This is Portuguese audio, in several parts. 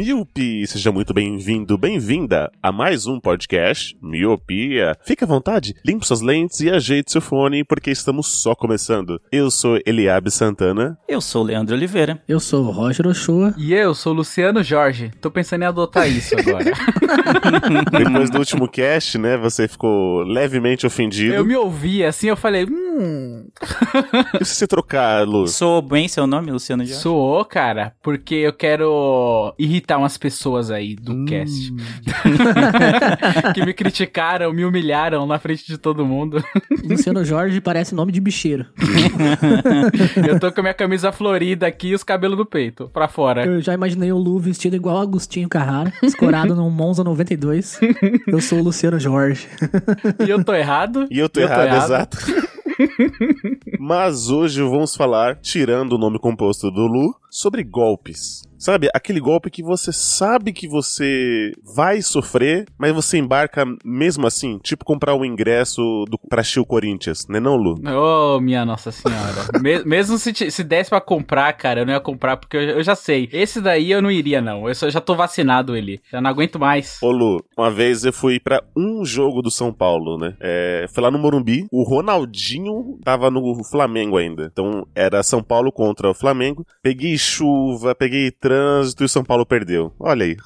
You. Seja muito bem-vindo, bem-vinda a mais um podcast Miopia. Fique à vontade, limpe suas lentes e ajeite seu fone, porque estamos só começando. Eu sou Eliabe Santana. Eu sou o Leandro Oliveira. Eu sou o Roger Ochoa. E eu sou o Luciano Jorge. Tô pensando em adotar isso agora. Depois do último cast, né, você ficou levemente ofendido. eu me ouvi assim, eu falei, hum. E se você trocar, Lu? Sou bem seu nome, Luciano Jorge? Soou, cara, porque eu quero irritar umas pessoas aí do Hum. cast. que me criticaram, me humilharam na frente de todo mundo. Luciano Jorge parece nome de bicheiro. Eu tô com a minha camisa florida aqui e os cabelos do peito, pra fora. Eu já imaginei o Lu vestido igual Agostinho Carrara, escorado num Monza 92. Eu sou o Luciano Jorge. E eu tô errado? E eu tô errado, exato. Mas hoje vamos falar, tirando o nome composto do Lu, sobre golpes. Sabe, aquele golpe que você sabe que você vai sofrer, mas você embarca mesmo assim, tipo comprar o ingresso do, pra o Corinthians, né não, Lu? Ô, minha Nossa Senhora. Me- mesmo se, se desse pra comprar, cara, eu não ia comprar, porque eu, eu já sei. Esse daí eu não iria, não. Eu só- já tô vacinado ele. Já não aguento mais. Ô Lu, uma vez eu fui pra um jogo do São Paulo, né? É, foi lá no Morumbi, o Ronaldinho tava no Flamengo ainda. Então era São Paulo contra o Flamengo. Peguei chuva, peguei trânsito e o São Paulo perdeu. Olha aí.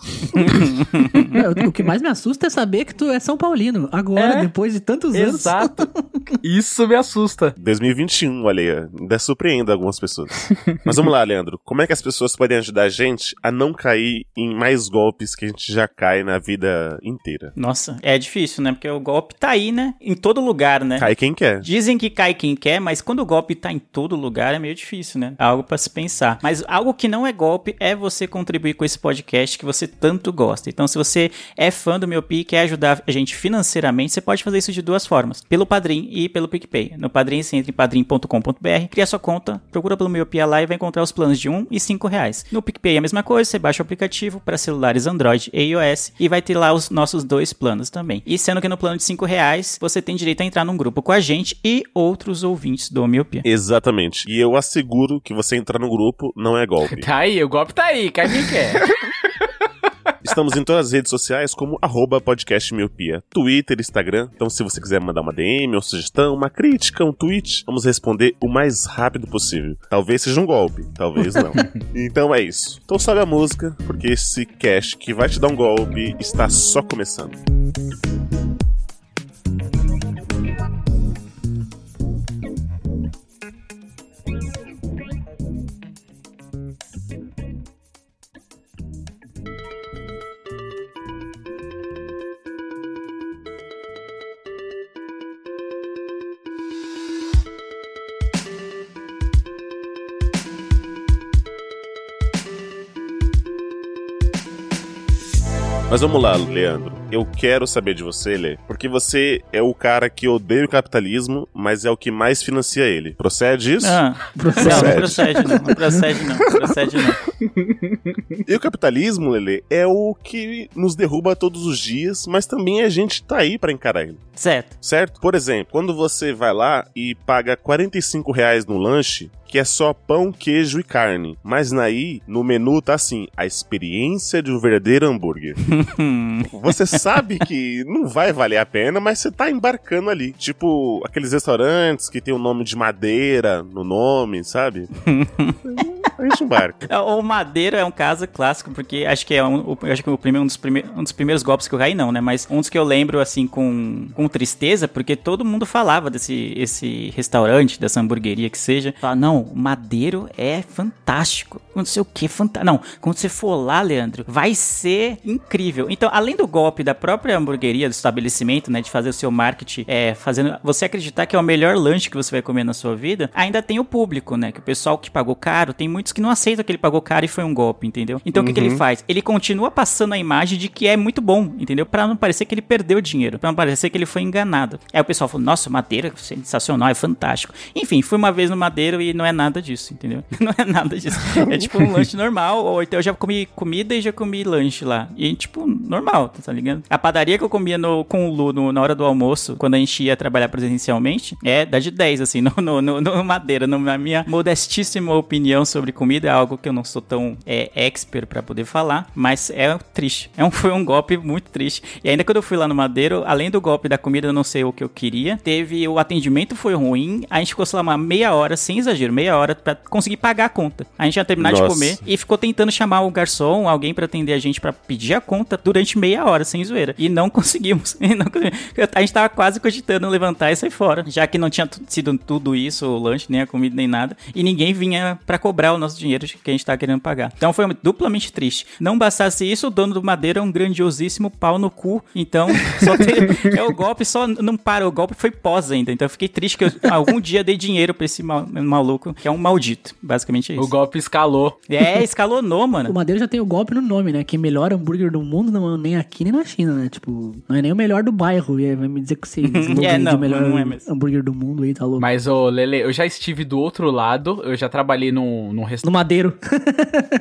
Meu, o que mais me assusta é saber que tu é São Paulino. Agora, É? depois de tantos anos. Exato. Isso me assusta. 2021, olha aí, ainda surpreende algumas pessoas. Mas vamos lá, Leandro. Como é que as pessoas podem ajudar a gente a não cair em mais golpes que a gente já cai na vida inteira? Nossa, é difícil, né? Porque o golpe tá aí, né? Em todo lugar, né? Cai quem quer. Dizem que cai quem quer, mas quando o golpe tá em todo lugar é meio difícil, né? É algo pra se pensar. Mas algo que não é golpe é você contribuir com esse podcast que você tanto gosta. Então, se você é fã do Miopia e quer ajudar a gente financeiramente, você pode fazer isso de duas formas: pelo Padrim e pelo PicPay. No Padrim, você entra em padrim.com.br, cria sua conta, procura pelo Miopia lá e vai encontrar os planos de 1 e 5 reais. No PicPay é a mesma coisa, você baixa o aplicativo para celulares Android e iOS e vai ter lá os nossos dois planos também. E sendo que no plano de 5 reais, você tem direito a entrar num grupo com a gente e outros ouvintes do Miopia. Exatamente. E eu asseguro que você entrar no grupo não é golpe. Tá aí, o golpe tá aí, cai quem quer. Estamos em todas as redes sociais como arroba podcast miopia. Twitter, Instagram. Então se você quiser mandar uma DM, uma sugestão, uma crítica, um tweet, vamos responder o mais rápido possível. Talvez seja um golpe, talvez não. então é isso. Então sobe a música, porque esse cast que vai te dar um golpe está só começando. Mas vamos lá, Leandro. Eu quero saber de você, Lê, porque você é o cara que odeia o capitalismo, mas é o que mais financia ele. Procede isso? Ah, Procede. não, não procede não, não procede não, procede não. E o capitalismo, Lele, é o que nos derruba todos os dias, mas também a gente tá aí pra encarar ele. Certo. Certo? Por exemplo, quando você vai lá e paga 45 reais no lanche, que é só pão, queijo e carne. Mas naí, no menu tá assim, a experiência de um verdadeiro hambúrguer. você sabe que não vai valer a pena, mas você tá embarcando ali. Tipo, aqueles restaurantes que tem o nome de madeira no nome, sabe? Um barco. O Madeira é um caso clássico, porque acho que é um, acho que o primeiro, um, dos prime- um dos primeiros golpes que eu caí, não, né? Mas um dos que eu lembro, assim, com, com tristeza, porque todo mundo falava desse esse restaurante, dessa hamburgueria que seja. Fala, não, Madeiro é fantástico. Não sei o que, fantástico. Não, quando você for lá, Leandro, vai ser incrível. Então, além do golpe da própria hamburgueria, do estabelecimento, né? De fazer o seu marketing, é, fazendo você acreditar que é o melhor lanche que você vai comer na sua vida, ainda tem o público, né? Que o pessoal que pagou caro, tem muitos que não aceitam que ele pagou caro e foi um golpe, entendeu? Então o que, que ele faz? Ele continua passando a imagem de que é muito bom, entendeu? Pra não parecer que ele perdeu dinheiro, pra não parecer que ele foi enganado. Aí o pessoal falou: Nossa, Madeira, sensacional, é fantástico. Enfim, fui uma vez no Madeiro e não é nada disso, entendeu? Não é nada disso. É tipo um lanche normal, ou então eu já comi comida e já comi lanche lá. E tipo, normal, tá ligado? A padaria que eu comia no, com o Lu no- na hora do almoço, quando a gente ia trabalhar presencialmente, é da de 10, assim, no, no, no, no Madeira. Na minha modestíssima opinião sobre comida, é algo que eu não sou tão é, expert pra poder falar, mas é triste. É um, foi um golpe muito triste. E ainda quando eu fui lá no Madeiro, além do golpe da comida, eu não sei o que eu queria, teve o atendimento foi ruim, a gente ficou, sei lá, uma meia hora, sem exagero, meia hora pra conseguir pagar a conta. A gente ia terminar de Nossa. comer e ficou tentando chamar o garçom, alguém pra atender a gente pra pedir a conta durante meia hora, sem zoeira. E não conseguimos. Não conseguimos. a gente tava quase cogitando levantar e sair fora, já que não tinha sido tudo isso, o lanche, nem a comida, nem nada. E ninguém vinha pra cobrar o nosso dinheiro que a gente tava querendo pagar. Então foi duplamente triste. Não bastasse isso, o dono do Madeira é um grandiosíssimo pau no cu. Então, só tem, é o golpe, só não para. O golpe foi pós ainda. Então eu fiquei triste que eu algum dia dei dinheiro pra esse ma- maluco, que é um maldito. Basicamente é O isso. golpe escalou. É, escalonou, mano. O Madeira já tem o golpe no nome, né? Que melhor hambúrguer do mundo não é nem aqui nem na China, né? Tipo, não é nem o melhor do bairro. E aí vai me dizer que você É, não, de melhor não é mesmo. hambúrguer do mundo aí, tá louco. Mas, ô, Lele, eu já estive do outro lado, eu já trabalhei num, num No. Madeiro.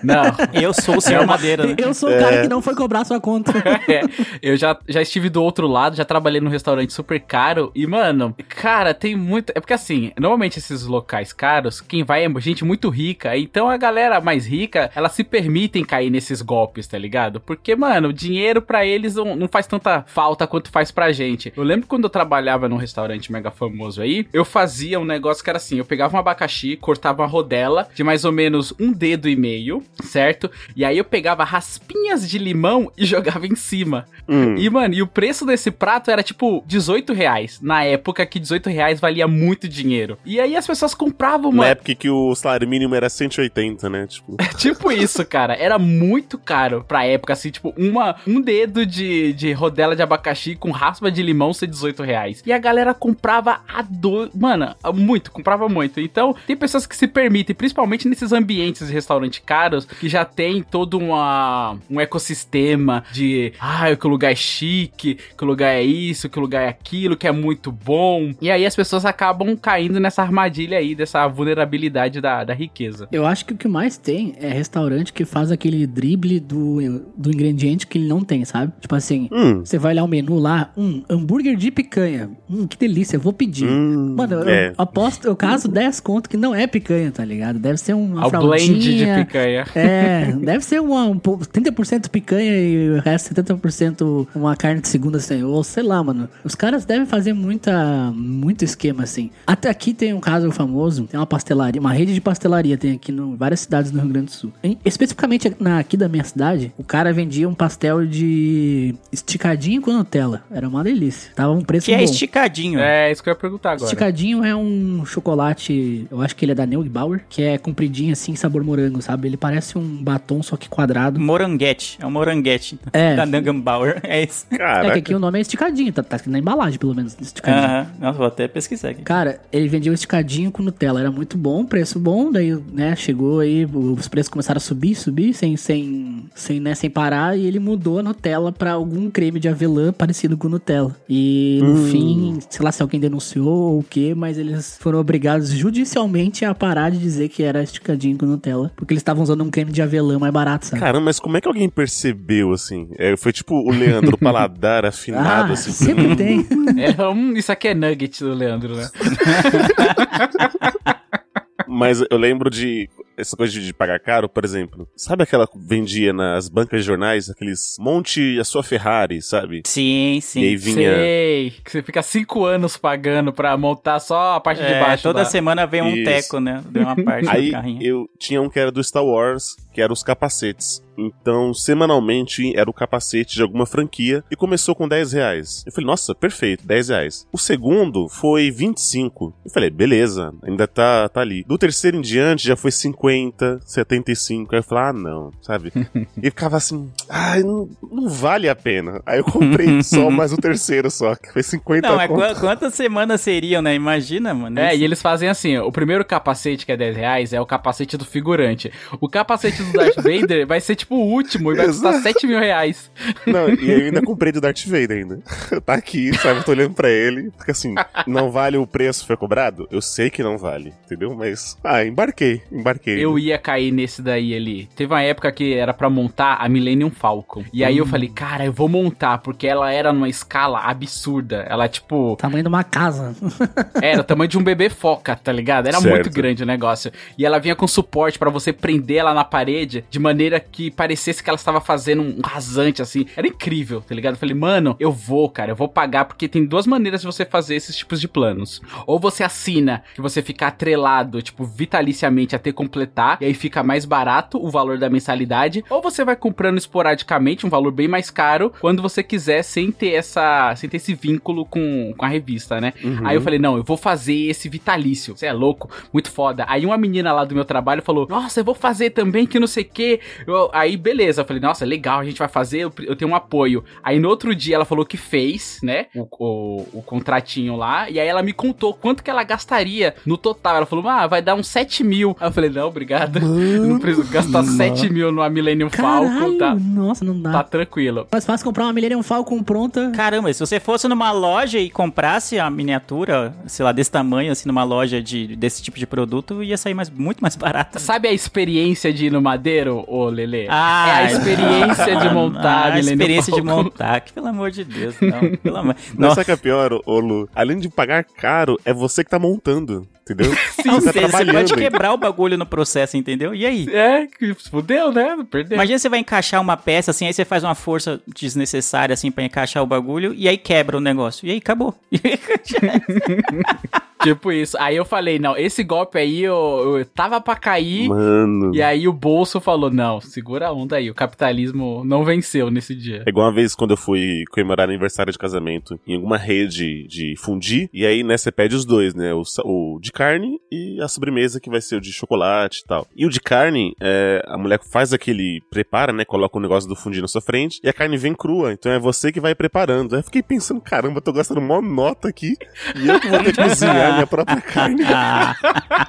Não. Eu sou o senhor Madeira, né? Eu sou o cara que não foi cobrar sua conta. É, eu já, já estive do outro lado, já trabalhei num restaurante super caro. E, mano, cara, tem muito. É porque assim, normalmente esses locais caros, quem vai é gente muito rica. Então a galera mais rica, elas se permitem cair nesses golpes, tá ligado? Porque, mano, o dinheiro pra eles não, não faz tanta falta quanto faz pra gente. Eu lembro quando eu trabalhava num restaurante mega famoso aí, eu fazia um negócio que era assim: eu pegava um abacaxi, cortava uma rodela de mais ou menos um dedo e meio, certo? E aí eu pegava raspinhas de limão e jogava em cima. Hum. E, mano, e o preço desse prato era tipo 18 reais. Na época que 18 reais valia muito dinheiro. E aí as pessoas compravam, Na mano. época que o salário mínimo era 180, né? Tipo, tipo isso, cara. Era muito caro pra época, assim, tipo, uma, um dedo de, de rodela de abacaxi com raspa de limão ser 18 reais. E a galera comprava a do... Mano, muito, comprava muito. Então, tem pessoas que se permitem, principalmente nesses ambientes de restaurante caros, que já tem todo uma, um ecossistema de, ah, que o lugar é chique, que o lugar é isso, que o lugar é aquilo, que é muito bom. E aí as pessoas acabam caindo nessa armadilha aí, dessa vulnerabilidade da, da riqueza. Eu acho que o que mais tem é restaurante que faz aquele drible do, do ingrediente que ele não tem, sabe? Tipo assim, hum. você vai olhar o menu lá, um hambúrguer de picanha. Hum, que delícia, eu vou pedir. Hum, Mano, eu é. aposto, eu caso 10 conto que não é picanha, tá ligado? Deve ser uma Ao blend de picanha. É, deve ser uma, um, pou- 30% picanha e o resto 70% uma carne de segunda sem ou sei lá, mano. Os caras devem fazer muita muito esquema assim. Até aqui tem um caso famoso, tem uma pastelaria, uma rede de pastelaria tem aqui em várias cidades do Rio Grande do Sul. Em- especificamente na, aqui da minha cidade, o cara vendia um pastel de esticadinho com Nutella. Era uma delícia. Tava um preço Que é bom. esticadinho. É, isso que eu ia perguntar agora. Esticadinho é um chocolate, eu acho que ele é da Neugbauer, que é compridinho assim, sabor morango, sabe? Ele parece um batom, só que quadrado. Moranguete. É um moranguete. É. Da Nangenbauer. É isso. É que Caraca. aqui o nome é esticadinho, tá, tá na embalagem, pelo menos, esticadinho. Aham. Nossa, vou até pesquisar aqui. Cara, ele vendia um esticadinho com Nutella, era muito bom, preço bom, daí, né, chegou aí, os preços começaram a subir, subir, sem, sem, sem, né, sem parar, e ele mudou a Nutella pra algum creme de avelã parecido com Nutella. E no fim, sei lá se alguém denunciou ou o quê, mas eles foram obrigados judicialmente a parar de dizer que era esticadinho com Nutella, porque eles estavam usando um creme de avelã mais barato, sabe? Caramba, mas como é que alguém percebeu, assim? É, foi tipo o Leandro paladar afinado, ah, assim. sempre tem. É, hum, isso aqui é nugget do Leandro, né? Mas eu lembro de. Essa coisa de pagar caro, por exemplo. Sabe aquela que vendia nas bancas de jornais, aqueles monte a sua Ferrari, sabe? Sim, E sim. aí vinha. Sei, que você fica cinco anos pagando pra montar só a parte de É, baixo. toda da- semana vem um Isso. teco, né? De uma parte Aí do carrinho. eu tinha um que era do Star Wars, que era os capacetes. Então, semanalmente era o capacete de alguma franquia e começou com 10 reais. Eu falei, nossa, perfeito, 10 reais. O segundo foi 25. Eu falei, beleza, ainda tá, tá ali. Do terceiro em diante já foi 50, 75. Aí eu falei, ah, não, sabe? e ficava assim, ai, não, não vale a pena. Aí eu comprei só mais o terceiro só, que foi 50 Não, é qu- quantas semanas seriam, né? Imagina, mano. É, Isso- e eles fazem assim, ó, o primeiro capacete que é 10 reais é o capacete do figurante. O capacete do Darth Vader vai ser tipo o último e vai custar Exato. 7 mil reais. Não, e eu ainda comprei do Darth Vader ainda. tá aqui, sabe? Eu tô olhando pra ele, porque assim, não vale o preço que foi cobrado? Eu sei que não vale, entendeu? Mas, ah, embarquei, embarquei. Eu ia cair nesse daí ali. Teve uma época que era pra montar a Millennium Falcon. E aí eu falei, cara, eu vou montar, porque ela era numa escala absurda. Ela, tipo, Tamanho de uma casa. era o tamanho de um bebê foca, tá ligado? Era Certo. muito grande o negócio. E ela vinha com suporte pra você prender ela na parede de maneira que parecesse que ela estava fazendo um rasante, assim. Era incrível, tá ligado? Eu falei, mano, eu vou, cara, eu vou pagar, porque tem duas maneiras de você fazer esses tipos de planos. Ou você assina, que você fica atrelado, tipo, vitaliciamente até completar, e aí fica mais barato o valor da mensalidade. Ou você vai comprando esporadicamente, um valor bem mais caro, quando você quiser, sem ter essa. sem ter esse vínculo com, com a revista, né? Uhum. Aí eu falei, não, eu vou fazer esse vitalício. Você é louco, muito foda. Aí uma menina lá do meu trabalho falou, nossa, eu vou fazer também, que não sei o quê. Eu- aí, beleza. Eu falei, nossa, legal, a gente vai fazer, eu, eu tenho um apoio. Aí no outro dia ela falou que fez, né, o, o, o contratinho lá. E aí ela me contou quanto que ela gastaria no total. Ela falou, ah, vai dar uns 7 mil. Aí eu falei, não, obrigado. Eu não preciso gastar 7 mil numa Millennium Falcon, Caralho, tá, nossa, não dá. tá tranquilo. Mais fácil comprar uma Millennium Falcon pronta. Caramba, se você fosse numa loja e comprasse a miniatura, sei lá, desse tamanho, assim, numa loja de, desse tipo de produto, ia sair mais, muito mais barata. Sabe a experiência de ir no Madeiro, ô Lele? Ah, é a experiência de montar ah, a experiência de Falcon. montar, que pelo amor de Deus, não, pelo amor. Nossa, sabe o que é pior, ô Lu? Além de pagar caro, é você que tá montando, entendeu? ou você tá seja, você pode quebrar o bagulho no processo, entendeu? E aí? É, que fudeu, né? Perdeu. Imagina você vai encaixar uma peça assim, aí você faz uma força desnecessária assim pra encaixar o bagulho e aí quebra o negócio. E aí acabou. Tipo isso. Aí eu falei, não, esse golpe aí eu, eu tava pra cair. Mano. E aí o bolso falou, não, segura a onda aí. O capitalismo não venceu nesse dia. É igual uma vez quando eu fui comemorar aniversário de casamento em alguma rede de fundir, e aí, né, você pede os dois, né? O, o de carne e a sobremesa que vai ser o de chocolate e tal. E o de carne, é, a mulher faz aquele, prepara, né? Coloca o negócio do fundir na sua frente e a carne vem crua. Então é você que vai preparando. Aí eu fiquei pensando, caramba, eu tô gastando mó nota aqui e eu que vou ter que cozinhar minha própria carne. ah,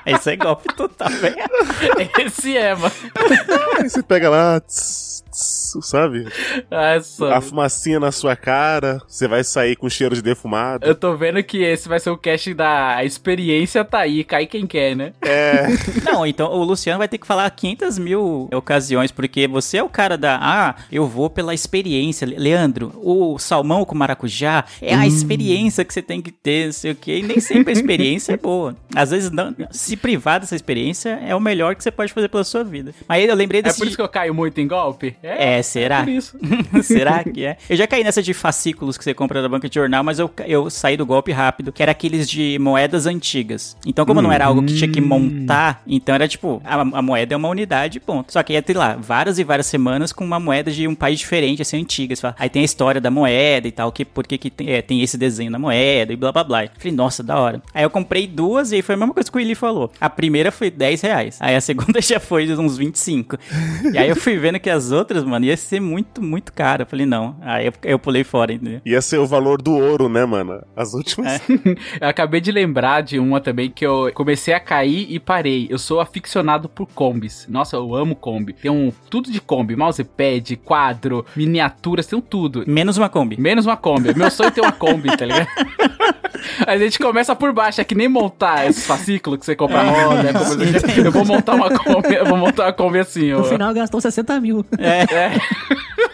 isso é golpe total, velho. Esse é, mano. Aí você pega lá, tss, tss, sabe? Essa. A fumacinha na sua cara, você vai sair com cheiro de defumado. Eu tô vendo que esse vai ser o cast da a experiência tá aí, cai quem quer, né? É. Não, então o Luciano vai ter que falar 500 mil ocasiões, porque você é o cara da. Ah, eu vou pela experiência. Le- Leandro, o salmão com maracujá é a experiência que você tem que ter, não sei o quê. E nem sempre a experiência é boa. Às vezes, não, se privar dessa experiência é o melhor que você pode fazer pela sua vida. Mas eu lembrei É desse. por isso que eu caio muito em golpe? É, será? por isso. Será que é? Eu já caí nessa de fascículos que você compra da banca de jornal, mas eu, eu saí do golpe rápido, que era aqueles de moedas antigas. Então, como não era algo que tinha que montar, então era tipo, a, a moeda é uma unidade, ponto. Só que ia ter lá várias e várias semanas com uma moeda de um país diferente, assim, antiga. Fala, Aí tem a história da moeda e tal, que, por que que tem, é, tem esse desenho na moeda e blá blá blá. Eu Falei, nossa, da hora. Aí eu comprei duas e aí foi a mesma coisa que o Willi falou. A primeira foi 10 reais. Aí a segunda já foi de uns 25. E aí eu fui vendo que as outras, mano, ia ser muito, muito caro. Eu falei, não. Aí eu, eu pulei fora, entendeu? Ia ser o valor do ouro, né, mano? As últimas. Eu acabei de lembrar de uma também que eu comecei a cair e parei. Eu sou aficionado por combis. Nossa, eu amo Kombi. Tem um tudo de Kombi, mousepad, quadro, miniaturas, tem um tudo. Menos uma Kombi. Menos uma Kombi. Meu sonho é ter uma Kombi, tá ligado? A gente começa por baixo, é que nem montar esses fascículos que você compra roda. é Eu vou montar uma Kombi, eu vou montar uma Kombi assim, ó. No final gastou 60 mil. É.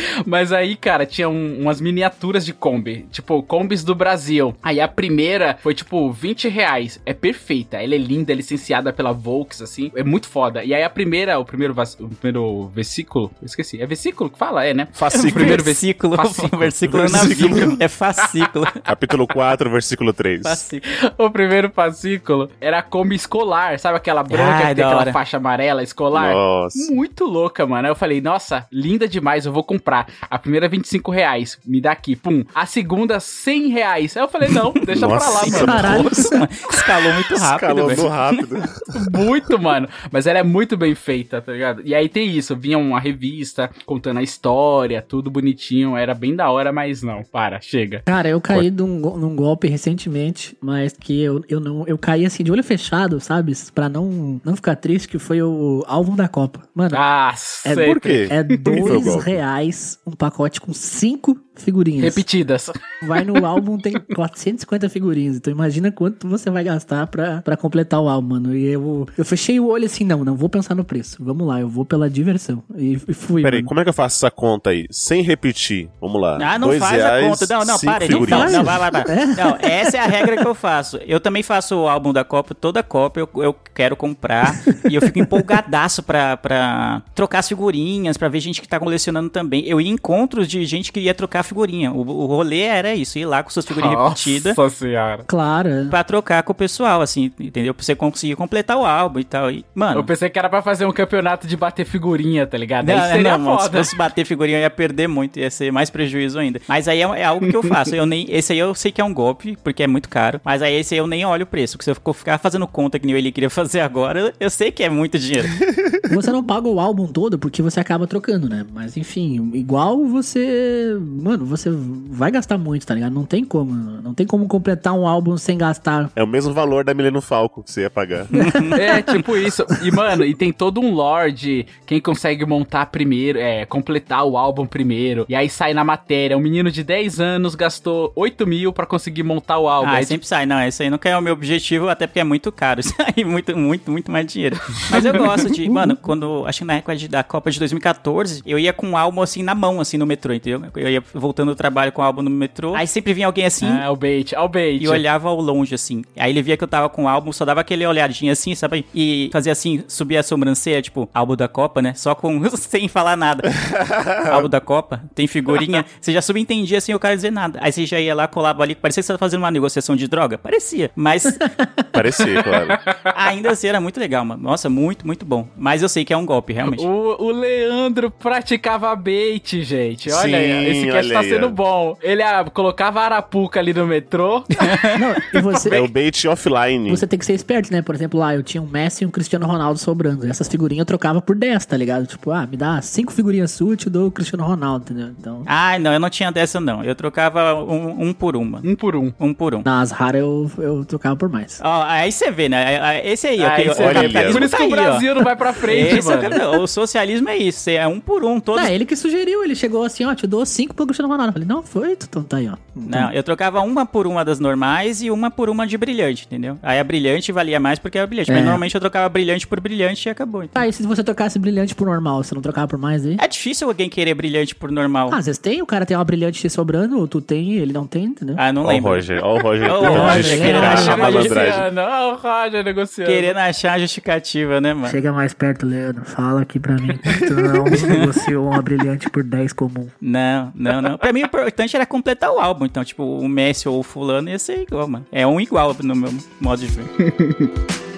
Mas aí, cara, tinha um- umas miniaturas de Kombi. Tipo, Kombis do Brasil. Aí a primeira foi, tipo, 20 reais. É perfeita. Ela é linda, é licenciada pela Volks, assim. É muito foda. E aí a primeira, o primeiro, o primeiro versículo. Eu esqueci. É versículo que fala? É, né? Fascículo. O primeiro versículo, Fascículo. versículo, é Versículo. É fascículo. Capítulo 4, versículo 3. fascículo. O primeiro fascículo era a Kombi escolar. Sabe aquela branca Ai, que tem aquela faixa amarela escolar? Nossa. Muito louca, mano. Aí eu falei, nossa, linda demais, eu vou comprar. A primeira, 25 reais. Me dá aqui, pum. A segunda, 100 reais. Aí eu falei, não, deixa pra lá, Nossa, mano. Caralho. Nossa, Escalou muito rápido, Escalou velho. rápido. Muito, mano. Mas ela é muito bem feita, tá ligado? E aí tem isso, vinha uma revista contando a história, tudo bonitinho. Era bem da hora, mas não, para, chega. Cara, eu caí num, num golpe recentemente, mas que eu, eu não. Eu caí assim de olho fechado, sabe? Pra não, não ficar triste, que foi o álbum da Copa. Mano, Ah, É sempre. Por quê? é dois golpe? Reais um pacote com cinco figurinhas. Repetidas. Vai no álbum, tem 450 figurinhas. Então imagina quanto você vai gastar pra, pra completar o álbum, mano. E eu, eu fechei o olho assim, não, não vou pensar no preço. Vamos lá, eu vou pela diversão. E, e fui. Peraí, mano. como é que eu faço essa conta aí? Sem repetir. Vamos lá. Ah, não Dois faz reais, a conta. Não, não, para, não fala. Não, vai, vai, vai. Não, essa é a regra que eu faço. Eu também faço o álbum da Copa, toda Copa eu, eu quero comprar. e eu fico empolgadaço pra, pra trocar as figurinhas, pra ver gente que tá colecionando também. Eu ia em encontros de gente que ia trocar figurinha. O, o rolê era isso, ir lá com suas figurinhas repetidas. Nossa senhora. Claro. Pra trocar com o pessoal, assim, entendeu? Pra você conseguir completar o álbum e tal. E, mano, Eu pensei que era pra fazer um campeonato de bater figurinha, tá ligado? Aí Não, seria não, mano, se foda. fosse bater figurinha, eu ia perder muito, ia ser mais prejuízo ainda. Mas aí é, é algo que eu faço. Eu nem, esse aí eu sei que é um golpe, porque é muito caro. Mas aí esse aí eu nem olho o preço. Porque se eu ficar fazendo conta que nem ele queria fazer agora, eu sei que é muito dinheiro. Você não paga o álbum todo porque você acaba trocando, né? Mas enfim, igual você. Mano, você vai gastar muito, tá ligado? Não tem como. Não tem como completar um álbum sem gastar. É o mesmo valor da Mileno Falco que você ia pagar. É, tipo isso. E, mano, e tem todo um lore de quem consegue montar primeiro, é, completar o álbum primeiro. E aí sai na matéria. Um menino de 10 anos gastou 8 mil pra conseguir montar o álbum. Ah, Aí, sempre sai. Não, esse aí nunca é o meu objetivo, até porque é muito caro. Isso aí, muito, muito, muito mais dinheiro. Mas eu gosto de, mano, quando, acho que na época da Copa de 2014, eu ia com o álbum assim na mão, assim, no metrô, entendeu? Eu ia voltando do trabalho com o álbum no metrô. Aí sempre vinha alguém assim. Ah, o bait, ah, o bait. E olhava ao longe, assim. Aí ele via que eu tava com o álbum, só dava aquele olhadinho assim, sabe? E fazia assim, subia a sobrancelha, tipo, álbum da Copa, né? Só com, sem falar nada. álbum da Copa, tem figurinha. Você já subentendia sem o cara dizer nada. Aí você já ia lá, colava ali, parecia que você tava fazendo uma negociação de droga. Parecia. Mas Parecia, claro. ainda assim era muito legal, mano. Nossa, muito, muito bom. Mas eu sei que é um golpe, realmente. O, o Leandro praticava bait, gente. Olha Sim, aí, esse cast tá aí, sendo ó. bom. Ele ah, colocava a arapuca ali no metrô. Não, e você. É o bait offline. Você tem que ser esperto, né? Por exemplo, lá eu tinha um Messi e um Cristiano Ronaldo sobrando. Essas figurinhas eu trocava por 10, tá ligado? Tipo, ah, me dá cinco figurinhas suas e te dou o Cristiano Ronaldo, entendeu? Então, Ai, não, eu não tinha dessa, não. Eu trocava um, um por uma. um por um. Um por um. nas raras eu, eu trocava por mais. Ó, aí você vê, né? Esse aí, ó, Aí você o capitalismo Por isso tá que o aí, ó. Brasil não vai pra frente, Esse é o mano. cara- o socialismo é isso, é um por um, todos. Não, ele que sugeriu, ele chegou assim, ó, te dou cinco pro Cristiano Ronaldo. Eu falei, não, foi, então tá aí, ó. Não, eu trocava uma por uma das normais e uma por uma de brilhante, entendeu? Aí a brilhante valia mais porque era brilhante. Mas É. normalmente eu trocava brilhante por brilhante e acabou. então. Ah, e se você trocasse brilhante por normal, você não trocava por mais aí? É difícil alguém querer brilhante por normal. Ah, às vezes tem, o cara tem uma brilhante sobrando, ou tu tem, ele não tem, entendeu? Ah, não o lembro. Roger, ó o Roger. Ó o Roger, querendo achar malandragem. o Roger negociando. Querendo achar a justificativa, né, mano? Chega mais perto, Leandro. Fala aqui pra mim. Tu não negociou uma brilhante por 10 comum. Não, não, não. Pra mim o importante era completar o álbum. Então, tipo, o Messi ou o fulano ia ser igual, mano. É um igual no meu modo de ver.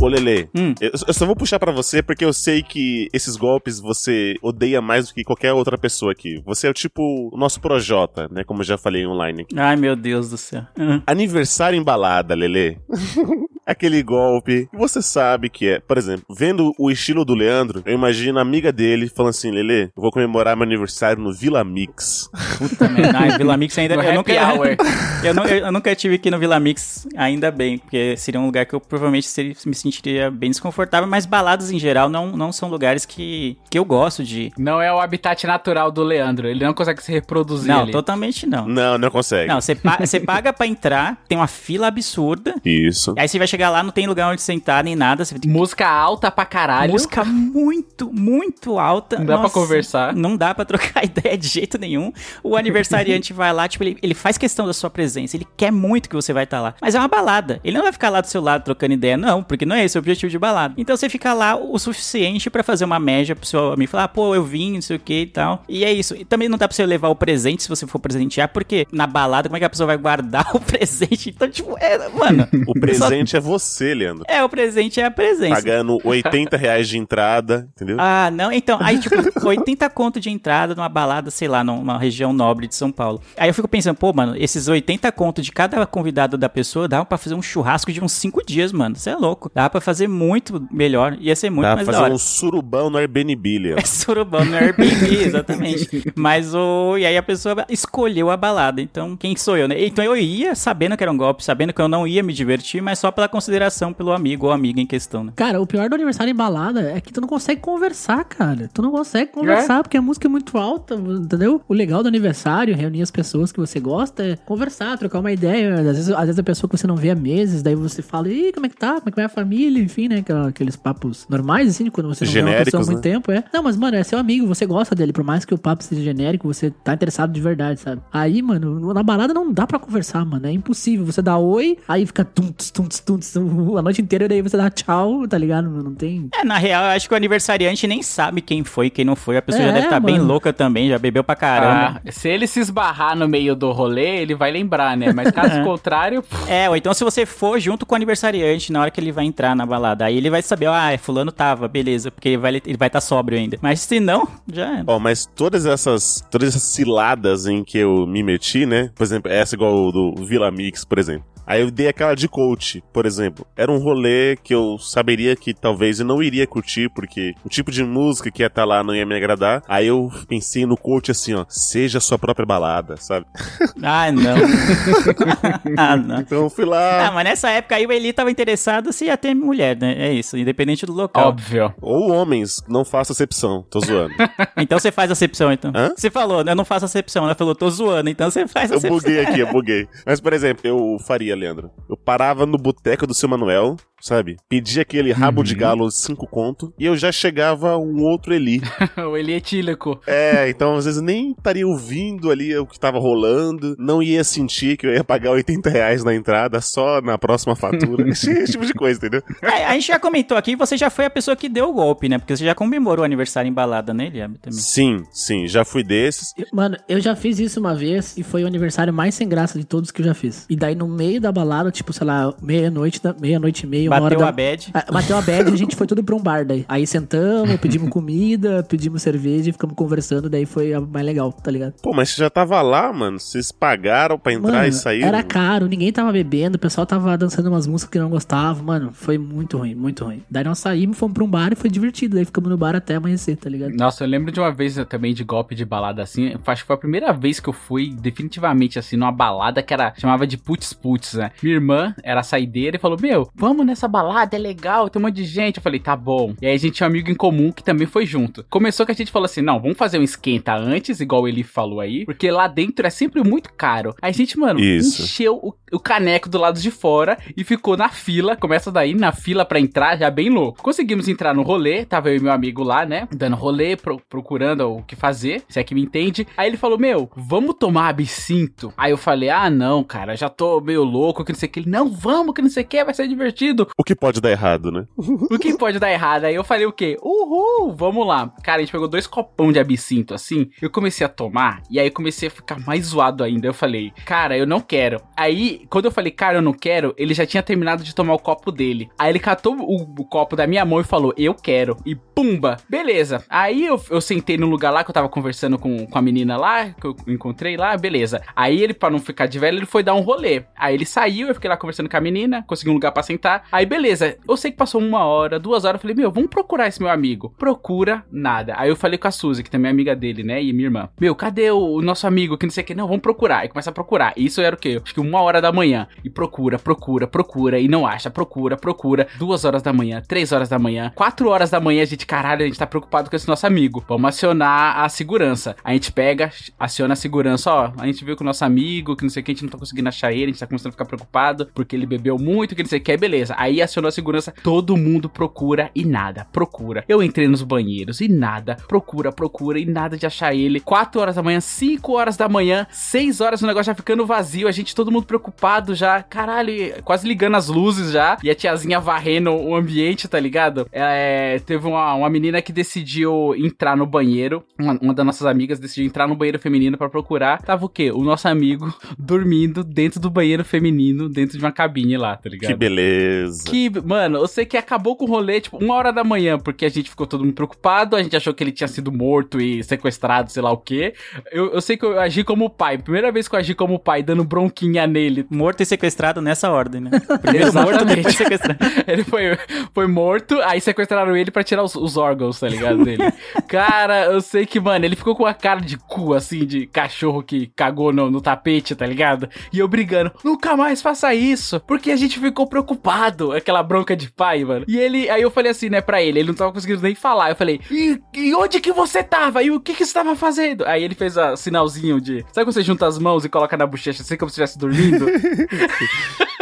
Ô, Lele, Hum. eu, eu só vou puxar pra você porque eu sei que esses golpes você odeia mais do que qualquer outra pessoa aqui. Você é o tipo o nosso Projota, né? Como eu já falei online aqui. Ai, meu Deus do céu. Uhum. Aniversário em balada, Lele. aquele golpe que você sabe que é. Por exemplo, vendo o estilo do Leandro, eu imagino a amiga dele falando assim: Lele, eu vou comemorar meu aniversário no Vila Mix. Puta merda. Ah, Vila Mix ainda. No Eu nunca, happy hour. eu, eu nunca tive aqui no Vila Mix, ainda bem, porque seria um lugar que eu provavelmente seria- me sentiria bem desconfortável, mas baladas em geral não, não são lugares que, que eu gosto de. Não é o habitat natural do Leandro. Ele não consegue se reproduzir Não, ali. totalmente não. Não, não consegue. Não, você pa- você paga pra entrar, tem uma fila absurda. Isso. Aí você vai chegar lá, não tem lugar onde sentar nem nada. Que Música alta pra caralho. Música muito, muito alta. Não dá pra conversar. Não dá pra trocar ideia de jeito nenhum. O aniversariante vai lá, tipo, ele, ele faz questão da sua presença. Ele quer muito que você vai estar lá. Mas é uma balada. Ele não vai ficar lá do seu lado trocando ideia, não, porque não é esse o objetivo de balada. Então você fica lá o suficiente pra fazer uma média pro seu amigo falar, ah, pô, eu vim, não sei o que e tal. E é isso. E também não dá pra você levar o presente se você for presentear, porque na balada, como é que a pessoa vai guardar o presente? Então, tipo, é, mano. O presente é você, Leandro. É, o presente é a presença. Pagando 80 reais de entrada, entendeu? Ah, não, então, aí tipo, 80 conto de entrada numa balada, sei lá, numa região nobre de São Paulo. Aí eu fico pensando, pô, mano, esses 80 conto de cada convidado da pessoa dava pra fazer um churrasco de uns 5 dias, mano. Você é louco. Dá pra fazer muito melhor. Ia ser muito Dá pra mais da fazer um surubão no Airbnb, Leandro. É surubão no Airbnb, exatamente. Mas o. E aí a pessoa escolheu a balada. Então, quem sou eu, né? Então eu ia sabendo que era um golpe, sabendo que eu não ia me divertir, mas só pela consideração pelo amigo ou amiga em questão, né? Cara, o pior do aniversário em balada é que tu não consegue conversar, cara. Tu não consegue conversar porque a música é muito alta, entendeu? O legal do aniversário, reunir as pessoas que você gosta, é conversar, trocar uma ideia. Às vezes, às vezes a pessoa que você não vê há meses, daí você fala, ih, como é que tá? Como é que vai a família? Enfim, né? Aqueles papos normais, assim, quando você não vê uma pessoa há Genéricos, muito né? tempo, é. Não, mas, mano, é seu amigo, você gosta dele, por mais que o papo seja genérico, você tá interessado de verdade, sabe? Aí, mano, na balada não dá pra conversar, mano. É impossível. Você dá oi, aí fica tuntos, tuntos, tuntos, a noite inteira, e daí você dá tchau, tá ligado? Não tem. É, na real, eu acho que o aniversariante nem sabe quem foi, quem não foi. A pessoa É, já deve estar bem mano. louca também, já bebeu pra caramba. Ah, se ele se esbarrar no meio do rolê, ele vai lembrar, né? Mas caso contrário, pff, É, ou então se você for junto com o aniversariante na hora que ele vai entrar na balada, aí ele vai saber, ah, fulano tava, beleza, porque ele vai ele vai estar sóbrio ainda. Mas se não, já é. Ó, mas todas essas, todas essas ciladas em que eu me meti, né? Por exemplo, essa igual o do Vila Mix, por exemplo. Aí eu dei aquela de coach, por exemplo. Era um rolê que eu saberia que talvez eu não iria curtir, porque o tipo de música que ia estar lá não ia me agradar. Aí eu pensei no coach assim, ó, seja a sua própria balada, sabe? Ah, não. ah, não. Então eu fui Ah, lá. mas nessa época aí o Eli tava interessado se ia ter mulher, né? É isso, independente do local. óbvio. Ou homens, não faça acepção, tô zoando. Então você faz acepção, então. Hã? Você falou, eu não faço acepção. Ela falou, tô zoando, então você faz Eu acepção. buguei aqui, eu buguei. Mas, por exemplo, eu faria, Leandro. Eu parava no boteco do seu Manuel, sabe? Pedia aquele rabo de galo cinco conto e eu já chegava um outro Eli. o ele é etílico. É, então às vezes nem estaria ouvindo ali o que tava rolando, não ia sentir que eu ia pagar 80 reais na entrada só na próxima fatura. Esse, esse tipo de coisa, entendeu? É, a gente já comentou aqui, você já foi a pessoa que deu o golpe, né? Porque você já comemorou o aniversário embalada, né, Eliabe, também. Sim, sim, já fui desses. Eu- Mano, eu já fiz isso uma vez e foi o aniversário mais sem graça de todos que eu já fiz. E daí, no meio da balada, tipo, sei lá, meia-noite, da- meia-noite e meia, uma hora Bateu da... a bad. Ah, Bateu a bad e a gente foi tudo pra um bar daí. Aí sentamos, pedimos comida, pedimos cerveja e ficamos conversando, daí foi a mais legal, tá ligado? Pô, mas você já tava lá, mano. Vocês pagaram pra entrar Mano, e sair? era caro, ninguém tava bebendo, o pessoal tava dançando umas músicas que não gostavam, mano, foi muito ruim, muito ruim. Daí nós saímos, fomos pra um bar e foi divertido, daí ficamos no bar até amanhecer, tá ligado? Nossa, eu lembro de uma vez também de golpe de balada assim. Acho que foi a primeira vez que eu fui definitivamente assim numa balada que era chamava de putz putz, né? Minha irmã era saideira e falou: Meu, vamos nessa balada, é legal, tem um monte de gente. Eu falei: Tá bom. E aí a gente tinha um amigo em comum que também foi junto. Começou que a gente falou assim: Não, vamos fazer um esquenta antes, igual ele falou aí, porque lá dentro é sempre muito caro. Aí a gente, mano, Isso. encheu o, o caneco do lado de fora e ficou na fila. Começa daí na fila pra entrar, já bem louco. Conseguimos entrar no rolê, tava eu e meu amigo lá, né? Dando rolê, pro- procurando o que fazer, se é que me entende. Aí ele falou: Meu, vamos tomar absinto. Aí eu falei: Ah, não, cara, já tô meio louco, que não sei o que. Ele, não, vamos, que não sei o que, vai ser divertido. O que pode dar errado, né? O que pode dar errado? Aí eu falei o quê? Uhul, vamos lá. Cara, a gente pegou dois copão de absinto assim. Eu comecei a tomar e aí comecei a ficar mais zoado ainda. Eu falei, cara, eu não quero. Aí, quando eu falei, cara, eu não quero, ele já tinha terminado de tomar o copo dele. Aí ele catou o, o copo da minha mão e falou, eu quero. E pumba, beleza. Aí eu, eu sentei no lugar lá que eu tava conversando com, com a menina lá, que eu encontrei lá, beleza. Aí ele, pra não ficar de velho, ele foi dar um rolê. Aí ele saiu, eu fiquei lá conversando com a menina, consegui um lugar pra sentar. Aí beleza, eu sei que passou uma hora, duas horas, eu falei, meu, vamos procurar esse meu amigo. Procura nada. Aí eu falei com a Suzy, que também é amiga dele, né? E minha irmã. Meu, cadê o, nosso amigo que não sei o que? Não, vamos procurar. E começa a procurar. Isso era o quê? Acho que uma hora da manhã. E procura, procura, procura. E não acha, procura, procura. Duas horas da manhã, três horas da manhã, quatro horas da manhã, a gente, caralho, a gente tá preocupado com esse nosso amigo. Vamos acionar a segurança. A gente pega, aciona a segurança, ó. A gente viu com o nosso amigo, que não sei o que, a gente não tá conseguindo achar ele, a gente tá começando a ficar preocupado, porque ele bebeu muito, que não sei o que, beleza. Aí acionou a segurança, todo mundo procura e nada, procura. Eu entrei nos banheiros e nada, procura, procura e nada de achar ele. Quatro horas da manhã, cinco horas da manhã, seis horas, o negócio já ficando vazio, a gente todo mundo preocupado já, caralho, quase ligando as luzes já, e a tiazinha varrendo o ambiente, tá ligado? É, teve uma, uma menina que decidiu entrar no banheiro, uma, uma das nossas amigas decidiu entrar no banheiro feminino pra procurar. Tava o quê? O nosso amigo dormindo dentro do banheiro feminino, dentro de uma cabine lá, tá ligado? Que beleza. Que, mano, eu sei que acabou com o rolê, tipo, uma hora da manhã, porque a gente ficou todo mundo preocupado, a gente achou que ele tinha sido morto e sequestrado, sei lá o quê. Eu, eu sei que eu agi como pai. Primeira vez que eu agi como pai, dando bronquinha nele. Morto e sequestrado nessa ordem, né? Primeiro morto, depois sequestrado. Ele foi, foi morto, aí sequestraram ele pra tirar os, os órgãos, tá ligado? Dele. Cara, eu sei que, mano, ele ficou com a cara de cu, assim, de cachorro que cagou no, no tapete, tá ligado? E eu brigando, nunca mais faça isso, porque a gente ficou preocupado, aquela bronca de pai, mano. E ele, aí eu falei assim, né, pra ele, ele não tava conseguindo nem falar. Eu falei, e, e onde que você tava? E o que que você tava fazendo? Aí ele fez o sinalzinho de, sabe quando você junta as mãos e coloca na bochecha, assim como se estivesse dormindo?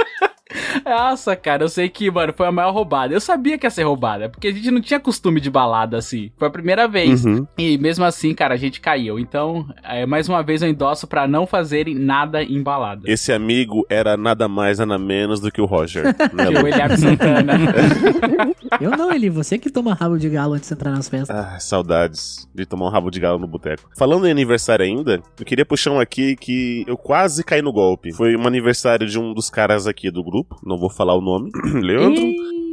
Nossa, cara, eu sei que, mano, foi a maior roubada. Eu sabia que ia ser roubada, porque a gente não tinha costume de balada assim. Foi a primeira vez. Uhum. E mesmo assim, cara, a gente caiu. Então, é, mais uma vez eu endosso pra não fazerem nada em balada. Esse amigo era nada mais, nada menos do que o Roger. né, Que o? Eliab Santana. Eu não, Eli, você que toma rabo de galo antes de entrar nas festas. Ah, saudades de tomar um rabo de galo no boteco. Falando em aniversário ainda, eu queria puxar um aqui que eu quase caí no golpe. Foi um aniversário de um dos caras aqui do grupo, não vou falar o nome, Leandro. E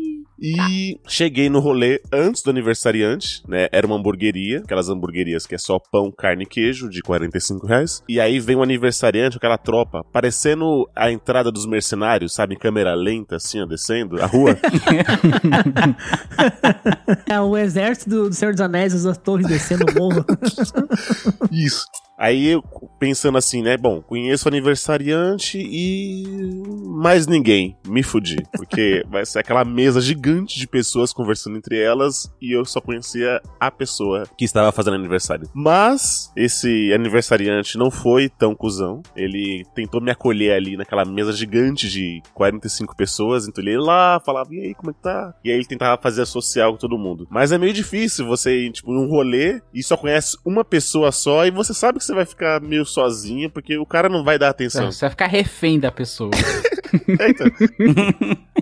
cheguei no rolê antes do aniversariante, né? Era uma hamburgueria, aquelas hamburguerias que é só pão, carne e queijo, de 45 reais. E aí vem o aniversariante, aquela tropa, parecendo a entrada dos mercenários, sabe? Em câmera lenta, assim, ó, descendo a rua. É o exército do, do Senhor dos Anéis, as torres descendo o morro. Isso. Aí eu pensando assim, né? Bom, conheço o aniversariante e mais ninguém. Me fudi. Porque vai ser aquela mesa gigante de pessoas conversando entre elas e eu só conhecia a pessoa que estava fazendo aniversário. Mas esse aniversariante não foi tão cuzão. Ele tentou me acolher ali naquela mesa gigante de 45 pessoas. Então ele ia lá, falava, e aí, como é que tá? E aí ele tentava fazer a social com todo mundo. Mas é meio difícil você ir, tipo, num rolê e só conhece uma pessoa só e você sabe que você vai ficar meio sozinho porque o cara não vai dar atenção. Você vai ficar refém da pessoa. É, então.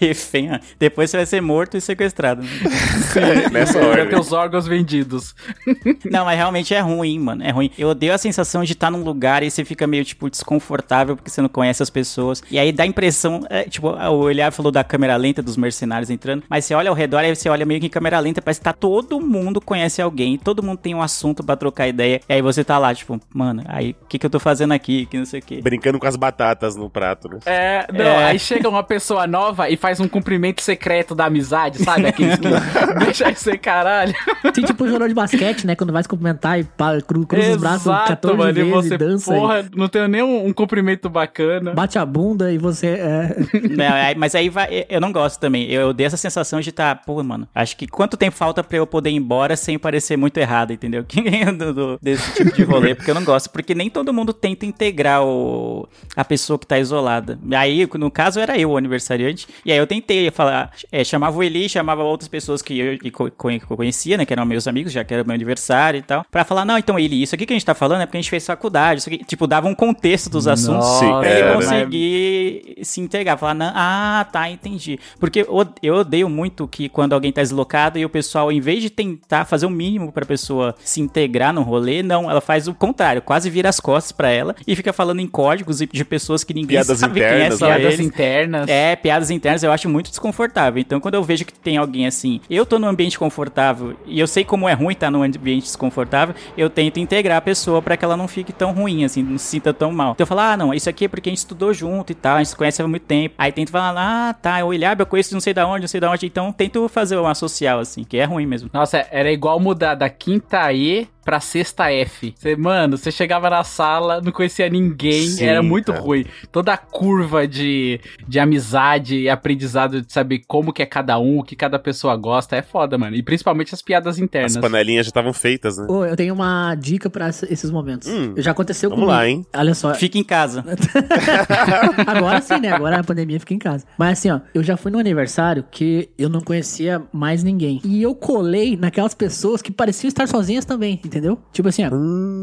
Refém. Depois você vai ser morto e sequestrado. né? Nessa Vai ordem. ter os órgãos vendidos. Não, mas realmente é ruim, mano. É ruim. Eu odeio a sensação de estar num lugar e você fica meio, tipo, desconfortável porque você não conhece as pessoas. E aí dá a impressão, é, tipo, o Eliab falou da câmera lenta dos mercenários entrando, mas você olha ao redor e você olha meio que em câmera lenta, parece que tá todo mundo conhece alguém, todo mundo tem um assunto pra trocar ideia. E aí você tá lá, tipo, mano, aí o que que eu tô fazendo aqui? Que não sei o quê. Brincando com as batatas no prato, né? É, não, É. aí chega uma pessoa nova e faz um cumprimento secreto da amizade, sabe? Aqueles que deixa aí ser caralho. Tem tipo jogador de basquete, né? Quando vai se cumprimentar e pá, cru, cruza os braços 14 mano, e vezes você, e dança. porra, não tenho nem um, um cumprimento bacana. bate a bunda e você. É... Não, aí- mas aí vai, eu não gosto também. Eu odeio essa sensação de estar, pô, mano, acho que quanto tempo falta pra eu poder ir embora sem parecer muito errado, entendeu? Que nem do, do- desse tipo de rolê, porque eu não gosto, porque nem todo mundo tenta integrar o, a pessoa que tá isolada. Aí, no caso, era eu o aniversariante, e aí eu tentei falar, é, chamava o Eli, chamava outras pessoas que eu que conhecia, né, que eram meus amigos, já que era meu aniversário e tal, pra falar, não, então Eli, isso aqui que a gente tá falando é porque a gente fez faculdade, isso aqui, tipo, dava um contexto dos assuntos Sim, pra ele conseguir se integrar. Falar, não, ah, tá, entendi. Porque eu, eu odeio muito que quando alguém tá deslocado e o pessoal, em vez de tentar fazer o mínimo pra pessoa se integrar no rolê, não, ela faz o contrário, quase vira as costas pra ela e fica falando em códigos de pessoas que ninguém Piadas sabe quem é, internas, só né? Piadas eles. internas. É, piadas internas. Eu eu acho muito desconfortável. Então, quando eu vejo que tem alguém assim, eu tô num ambiente confortável e eu sei como é ruim estar num ambiente desconfortável, eu tento integrar a pessoa para que ela não fique tão ruim, assim, não se sinta tão mal. Então eu falo, ah, não, isso aqui é porque a gente estudou junto e tal, a gente se conhece há muito tempo. Aí tento falar, ah, tá, o Ilhab eu conheço não sei da onde, não sei da onde. Então tento fazer uma social, assim, que é ruim mesmo. Nossa, era igual mudar da quinta E pra sexta F. Você, mano, você chegava na sala, não conhecia ninguém, Sim, era muito cara. ruim. Toda a curva de, de amizade e aprendizado de saber como que é cada um, o que cada pessoa gosta, é foda, mano. E principalmente as piadas internas. As panelinhas já estavam feitas, né? Ô, eu tenho uma dica pra esses momentos. Hum, já aconteceu vamos comigo. lá, hein? Olha só. Fica em casa. Agora sim, né? Agora a pandemia fica em casa. Mas assim, ó, eu já fui no aniversário que eu não conhecia mais ninguém. E eu colei naquelas pessoas que pareciam estar sozinhas também, entendeu? Tipo assim, ó,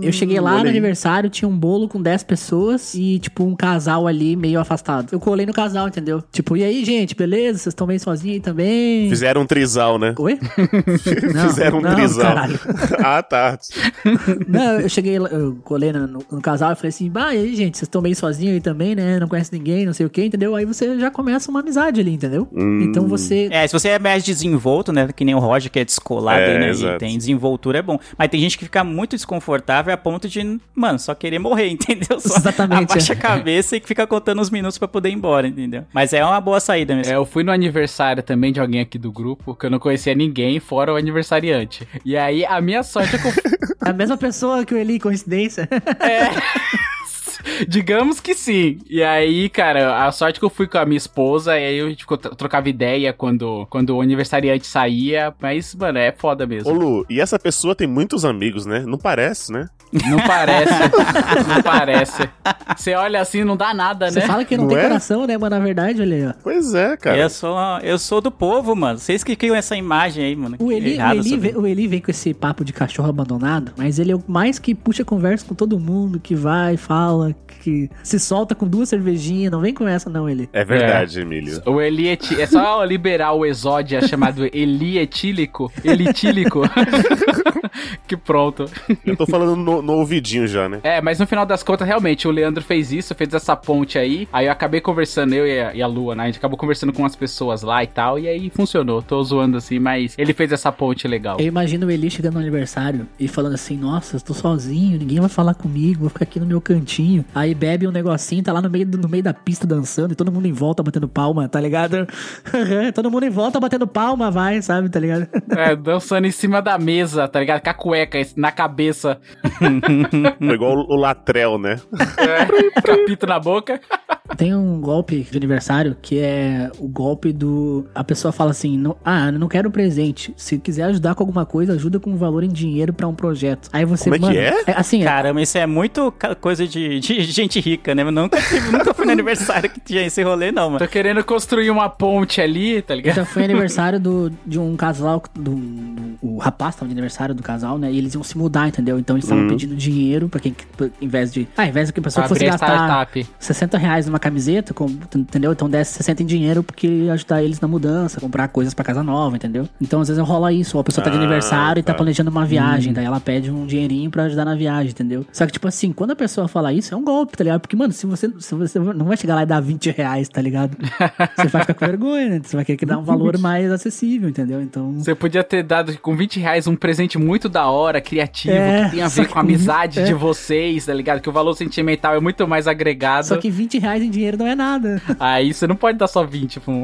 eu cheguei lá olha no aniversário, tinha um bolo com 10 pessoas e, tipo, um casal ali meio afastado. Eu colei no casal, entendeu? Tipo, e aí, gente, beleza? Vocês estão bem sozinhos aí também? Fizeram um trisal, né? Oi? Não, Fizeram um não, trisal. caralho. ah, tá. Não, eu cheguei, lá, eu colei no, no- no casal e falei assim, bah, e aí, gente, vocês estão meio sozinhos aí também, né? Não conhece ninguém, não sei o que, entendeu? Aí você já começa uma amizade ali, entendeu? Hum. Então você. É, se você é mais desenvolto, né? Que nem o Roger, que é descolado, É, aí, né? exato. E tem desenvoltura, é bom. Mas tem gente que fica muito desconfortável a ponto de, mano, só querer morrer, entendeu? Só Exatamente, abaixa é. a cabeça e fica contando os minutos pra poder ir embora, entendeu? Mas é uma boa saída mesmo. É, eu fui no aniversário também de alguém aqui do grupo, que eu não conhecia ninguém, fora o aniversariante. E aí, a minha sorte é que eu É a mesma pessoa que o Eli, coincidência. Digamos que sim. E aí, cara, a sorte que eu fui com a minha esposa, e aí a gente ficou- trocava ideia quando, quando o aniversariante saía. Mas, mano, é foda Ô, mesmo. Lu, e essa pessoa tem muitos amigos, né? Não parece, né? Não parece. não parece. Você olha assim, não dá nada, Você né? fala que não, Não tem é? coração, né? Mas na verdade, olha aí, ó. Pois é, cara. Eu sou, eu sou do povo, mano. Vocês que criam essa imagem aí, mano. O Eli, o, Eli vem, o Eli vem com esse papo de cachorro abandonado, mas ele é o mais que puxa conversa com todo mundo, que vai, fala, que se solta com duas cervejinhas. Não vem com essa, não, Eli. É verdade, Emílio. O Elieti... É só liberar o exódia chamado elietílico. Elitílico. que pronto. Eu tô falando no, no ouvidinho já, né? É, mas no final das contas, realmente, o Leandro fez isso, fez essa ponte aí. Aí eu acabei conversando, eu e a, e a Lua, né? A gente acabou conversando com as pessoas lá e tal. E aí funcionou. Tô zoando assim, mas ele fez essa ponte legal. Eu imagino o Eli chegando no aniversário e falando assim: Nossa, eu tô sozinho, ninguém vai falar comigo, vou ficar aqui no meu cantinho. Aí bebe um negocinho, tá lá no meio, do- no meio da pista dançando e todo mundo em volta batendo palma, tá ligado? todo mundo em volta batendo palma, vai, sabe, tá ligado? É, dançando em cima da mesa, tá ligado? Com a cueca na cabeça, Foi igual o, o Latrel, né? é, capito na boca. Tem um golpe de aniversário que é o golpe do. A pessoa fala assim: não, Ah, eu não quero presente. Se quiser ajudar com alguma coisa, ajuda com um valor em dinheiro pra um projeto. Aí você. Como é que mano, é? Assim, Caramba, isso é muito coisa de, de gente rica, né? Eu nunca, tive- nunca fui no aniversário que tinha esse rolê, não, mano. Tô querendo construir uma ponte ali, tá ligado? já fui aniversário do, de um casal, do, do- o rapaz tava de aniversário do casal, né? E eles iam se mudar, entendeu? Então eles estavam Uhum. pedindo dinheiro pra quem, pra- em vez de. Ah, em vez de que a pessoa fosse Abrir a gastar startup. 60 reais numa camiseta, com- entendeu? Então desse 60 em dinheiro porque ajudar eles na mudança, comprar coisas pra casa nova, entendeu? Então às vezes rola isso, ou a pessoa tá de Ah, aniversário e tá tá. planejando uma viagem, daí ela pede um dinheirinho pra ajudar na viagem, entendeu? Só que, tipo assim, quando a pessoa fala isso, é um golpe, tá ligado? Porque, mano, se você, se você não vai chegar lá e dar 20 reais, tá ligado? Você vai ficar com vergonha, né? Você vai querer que dar um valor mais acessível, entendeu? Então. Você podia ter dado com 20 reais um presente muito da hora, criativo, É, que tem a ver com a amizade é. de vocês, tá ligado? Que o valor sentimental é muito mais agregado. Só que 20 reais em dinheiro não é nada. Aí você não pode dar só 20 pra um.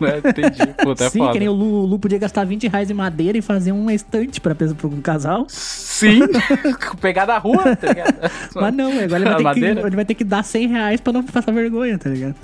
né? Entendi. Puta, é Sim, foda. que nem o Lu, o Lu podia gastar 20 reais em madeira e fazer uma estante pra, pra um casal. Sim, pegar da rua, tá ligado? Mas não, agora ele vai, ter que, ele vai ter que dar 100 reais pra não passar vergonha, tá ligado?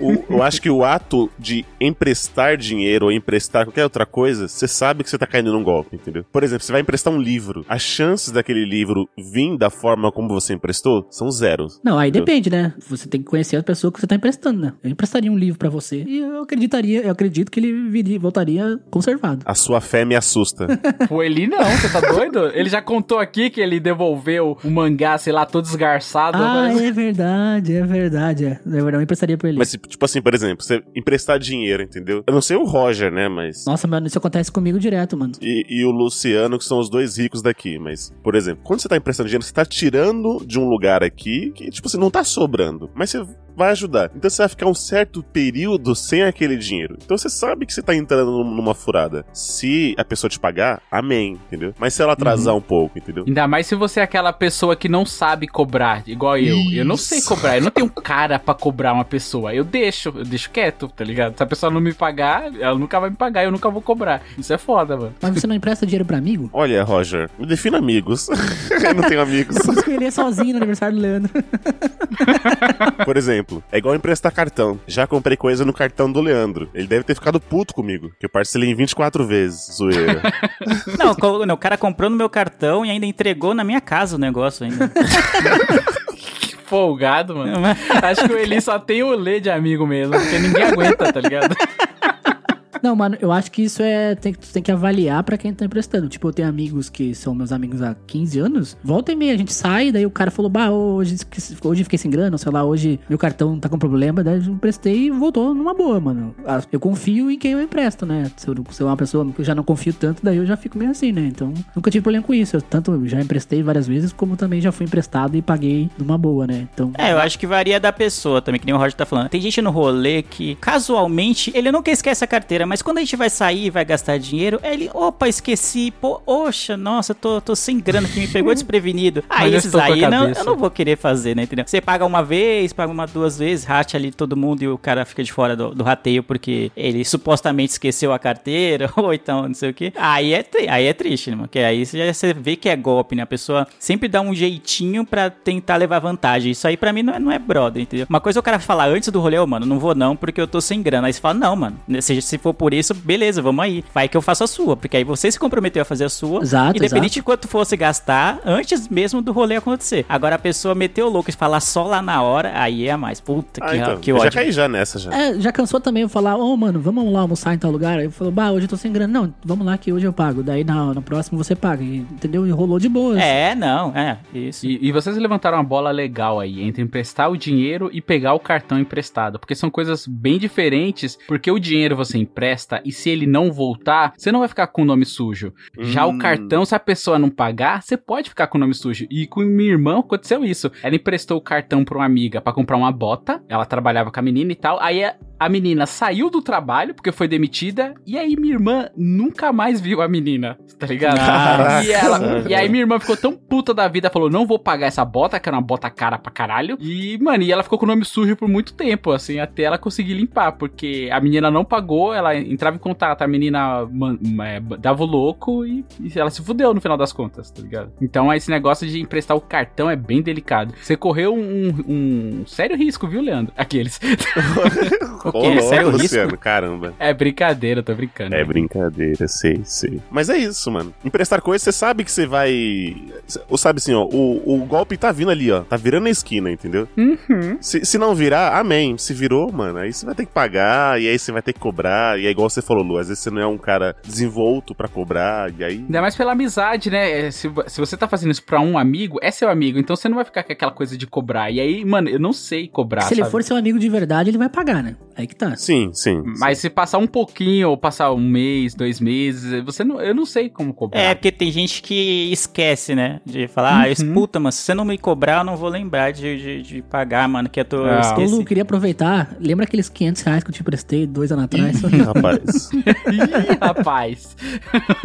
O- eu acho que o ato de emprestar dinheiro ou emprestar qualquer outra coisa, você sabe que você tá caindo num golpe, entendeu? Por exemplo, você vai emprestar um livro. As chances daquele livro vir da forma como você emprestou são zero. Não, aí Entendeu? depende, né? Você tem que conhecer a pessoa que você tá emprestando, né? Eu emprestaria um livro pra você e eu acreditaria, eu acredito que ele viria, voltaria conservado. A sua fé me assusta. O Eli não, você tá doido? Ele já contou aqui que ele devolveu o mangá, sei lá, todo esgarçado. Ah, mas- é verdade, é verdade, é. É verdade, eu emprestaria pra ele. Mas, tipo assim, por exemplo, você emprestar dinheiro, entendeu? Eu não sei o Roger, né? Mas. Nossa, mano, isso acontece comigo direto, mano. E, e o Luciano, que são os dois ricos daqui. Mas, por exemplo, quando você tá emprestando dinheiro, você tá tirando de um lugar aqui que, tipo assim, não tá sobrando. Mas você of vai ajudar. Então você vai ficar um certo período sem aquele dinheiro. Então você sabe que você tá entrando num- numa furada. Se a pessoa te pagar, amém, entendeu? Mas se ela atrasar um pouco, entendeu? Ainda mais se você é aquela pessoa que não sabe cobrar, igual eu. Eu não sei cobrar, eu não tenho cara pra cobrar uma pessoa. Eu deixo, eu deixo quieto, tá ligado? Se a pessoa não me pagar, ela nunca vai me pagar, eu nunca vou cobrar. Isso é foda, mano. Mas você não empresta dinheiro pra amigo? Olha, Roger, me defina amigos. eu não tenho amigos. Isso eu iria sozinho no aniversário do Leandro. Por exemplo, é igual emprestar cartão. Já comprei coisa no cartão do Leandro. Ele deve ter ficado puto comigo, que eu parcelei em 24 vezes, zoeira. Não, o cara comprou no meu cartão e ainda entregou na minha casa o negócio ainda. Que folgado, mano. Acho que o Eli só tem o Lê de amigo mesmo, porque ninguém aguenta, tá ligado? Não, mano, eu acho que isso é. Tem, que- tem que avaliar pra quem tá emprestando. Tipo, eu tenho amigos que são meus amigos há 15 anos. Volta e meia, a gente sai, daí o cara falou, bah, hoje, hoje fiquei sem grana, sei lá, hoje meu cartão tá com problema, daí eu emprestei e voltou numa boa, mano. Ah, Eu confio em quem eu empresto, né? Se eu, se eu uma pessoa que eu já não confio tanto, daí eu já fico meio assim, né? Então, nunca tive problema com isso. Eu tanto já emprestei várias vezes, como também já fui emprestado e paguei numa boa, né? Então. É, eu acho que varia da pessoa também, que nem o Roger tá falando. Tem gente no rolê que, casualmente, ele nunca esquece a carteira, mas quando a gente vai sair e vai gastar dinheiro, ele, opa, esqueci, pô, oxa, nossa, tô, tô sem grana que me pegou desprevenido. Aí Mas eu esses aí não, eu não vou querer fazer, né, entendeu? Você paga uma vez, paga uma duas vezes, rate ali todo mundo e o cara fica de fora do, do rateio porque ele supostamente esqueceu a carteira, ou então não sei o que. Aí é, aí é triste, né, mano? Porque aí você, já- você vê que é golpe, né? A pessoa sempre dá um jeitinho pra tentar levar vantagem. Isso aí pra mim não é, não é brother, entendeu? Uma coisa é o cara falar antes do rolê, ô, mano, não vou não porque eu tô sem grana. Aí você fala, não, mano, se, se for por isso, beleza, vamos aí. Vai que eu faço a sua, porque aí você se comprometeu a fazer a sua. Exato, Independente exato. de quanto fosse gastar, antes mesmo do rolê acontecer. Agora a pessoa meteu o louco e falar só lá na hora, aí é a mais. Puta, Ah, que, então, que eu já ódio. caí já nessa já. É, já cansou também eu falar, ô mano, vamos lá almoçar em tal lugar? Aí eu falo, bah, hoje eu tô sem grana. Não, vamos lá que hoje eu pago. Daí na, no próximo você paga. E, entendeu? E rolou de boa. É, não, é, isso. E, e vocês levantaram uma bola legal aí, entre emprestar o dinheiro e pegar o cartão emprestado. Porque são coisas bem diferentes, porque o dinheiro você empresta e se ele não voltar, você não vai ficar com o nome sujo. Já o Hum. cartão, se a pessoa não pagar, você pode ficar com o nome sujo. E com minha irmã aconteceu isso. Ela emprestou o cartão pra uma amiga pra comprar uma bota. Ela trabalhava com a menina e tal. Aí a, a menina saiu do trabalho porque foi demitida. E aí minha irmã nunca mais viu a menina, tá ligado? Caraca. E, ela, e aí minha irmã ficou tão puta da vida, falou: não vou pagar essa bota, que era uma bota cara pra caralho. E, mano, e ela ficou com o nome sujo por muito tempo, assim, até ela conseguir limpar, porque a menina não pagou, ela entrava em contato, a menina man- é, dava o louco e, e ela se fudeu no final das contas, tá ligado? Então esse negócio de emprestar o cartão é bem delicado. Você correu um, um sério risco, viu, Leandro? Aqueles. O Ô, quê? louco, Sério risco? Luciano, caramba. É brincadeira, tô brincando. É brincadeira, sei, sei. Mas é isso, mano. Emprestar coisa, você sabe que você vai. Ou sabe assim, ó, o, o golpe tá vindo ali, ó. Tá virando a esquina, entendeu? Uhum. Se, se não virar, amém. Se virou, mano, aí você vai ter que pagar, e aí você vai ter que cobrar. E é igual você falou, Lu, às vezes você não é um cara desenvolto pra cobrar, e aí. Ainda mais pela amizade, né? Se, se você tá fazendo isso pra um amigo, é seu amigo, então você não vai ficar com aquela coisa de cobrar. E aí, mano, eu não sei cobrar. Se ele sabe? for seu amigo de verdade, ele vai pagar, né? Aí que tá. Sim, sim. Mas se passar um pouquinho, ou passar um mês, dois meses, você não, eu não sei como cobrar. É, porque tem gente que esquece, né? De falar, ah, Uhum. puta, mas se você não me cobrar, eu não vou lembrar de, de, de pagar, mano, que eu tô Ah. Ô, esqueci. Lu, queria aproveitar. Lembra aqueles 500 reais que eu te prestei dois anos atrás? Rapaz. Ih, rapaz.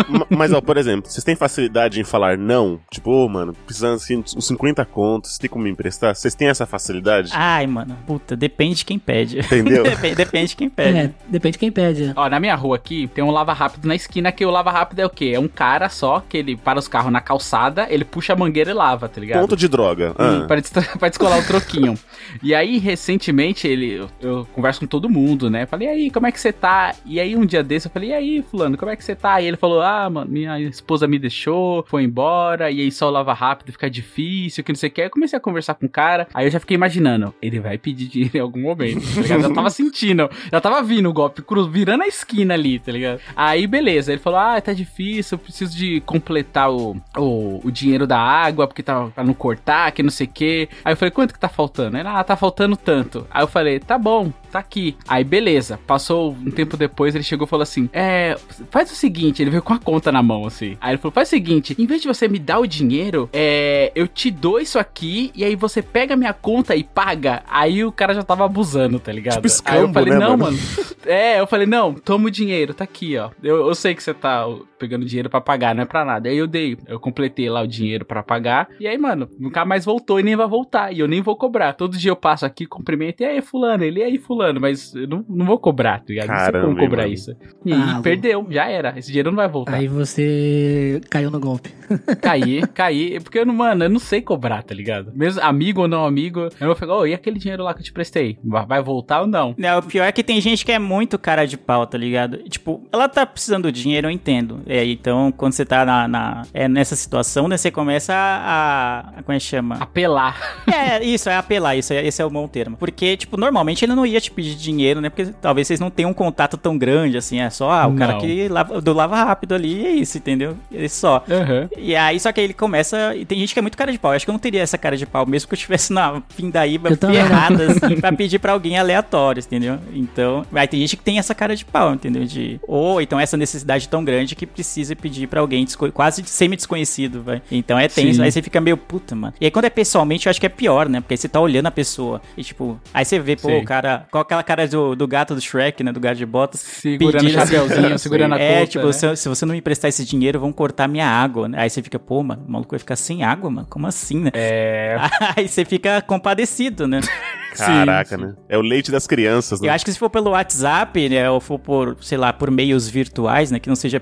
Ma- Mas, ó, por exemplo, vocês têm facilidade em falar não? Tipo, ô, mano, precisando assim, uns 50 contos, você tem como me emprestar? Vocês têm essa facilidade? Ai, mano, puta, depende de quem pede. Entendeu? depende, depende de quem pede. é, depende de quem pede. né? Ó, na minha rua aqui tem um lava rápido na esquina, que o lava rápido é o quê? É um cara só que ele para os carros na calçada, ele puxa a mangueira e lava, tá ligado? Ponto de droga. Hum, Ah. pra, des- pra descolar o troquinho. e aí, recentemente, ele, eu, eu converso com todo mundo, né? Falei, e aí, como é que você tá? E aí, um dia desse, eu falei, e aí, fulano, como é que você tá? E ele falou, ah, mano, minha esposa me deixou, foi embora, e aí só lava rápido, fica difícil, que não sei o que. Eu comecei a conversar com o cara, aí eu já fiquei imaginando, ele vai pedir dinheiro em algum momento, tá ligado? Eu tava sentindo, já tava vindo o golpe, cruz, virando a esquina ali, tá ligado? Aí, beleza, ele falou, ah, tá difícil, eu preciso de completar o, o, o dinheiro da água, porque tá pra não cortar, que não sei o que. Aí eu falei, quanto que tá faltando? Ele, ah, tá faltando tanto. Aí eu falei, tá bom, tá aqui. Aí, beleza. Passou um tempo depois, ele chegou e falou assim: É, faz o seguinte, ele veio com a conta na mão, assim. Aí ele falou: faz o seguinte, em vez de você me dar o dinheiro, é, eu te dou isso aqui e aí você pega minha conta e paga. Aí o cara já tava abusando, tá ligado? Tipo aí eu escambo, falei, né, não, mano?" mano. É, eu falei, não, toma o dinheiro, tá aqui, ó. Eu, eu sei que você tá pegando dinheiro pra pagar, não é pra nada. Aí eu dei, eu completei lá o dinheiro pra pagar. E aí, mano, nunca mais voltou e nem vai voltar. E eu nem vou cobrar. Todo dia eu passo aqui, cumprimento, e aí, fulano, ele e aí, fulano, mas eu não, não vou cobrar, tá ligado? não sei Caramba, como cobrar mano. isso. E Ah, perdeu, já era. Esse dinheiro não vai voltar. Aí você caiu no golpe. Caí, caí, porque eu não, mano, eu não sei cobrar, tá ligado? Mesmo amigo ou não amigo, eu vou falar, ô, e aquele dinheiro lá que eu te prestei? Vai vai voltar ou não? Não, o pior é que tem gente que é muito cara de pau, tá ligado? Tipo, ela tá precisando do dinheiro, eu entendo. É, então, quando você tá na, na- é, nessa situação, né, você começa a, a- Como é que chama? Apelar. É, isso, é apelar, isso, é- esse é o bom termo. Porque, tipo, normalmente ele não ia te pedir dinheiro, né? Porque talvez vocês não tenham um contato tão grande, assim, é só, ah, o cara Não. que lava, do lava rápido ali, é isso, entendeu? É só. Aham. E aí, só que aí ele começa. E tem gente que é muito cara de pau. Eu acho que eu não teria essa cara de pau, mesmo que eu estivesse na pindaíba ferrada, assim, pra pedir pra alguém aleatório, entendeu? Então. Aí tem gente que tem essa cara de pau, entendeu? De. Ou então essa necessidade tão grande que precisa pedir pra alguém desco- quase semi-desconhecido, vai. Então é tenso. Sim. Aí você fica meio puta, mano. E aí quando é pessoalmente, eu acho que é pior, né? Porque aí você tá olhando a pessoa. E tipo, aí você vê, pô, Sim. o cara. Com aquela cara do, do gato do Shrek, né? Do gato de botas. Segurando o pedindo assim- chapeuzinho, segurando a é, conta, tipo, né? se, se você não me emprestar esse dinheiro, vão cortar minha água, né? Aí você fica, pô, mano, o maluco vai ficar sem água, mano? Como assim, né? É. Aí você fica compadecido, né? Caraca, sim. né? É o leite das crianças, né? Eu acho que se for pelo WhatsApp, né, ou for por, sei lá, por meios virtuais, né, que não seja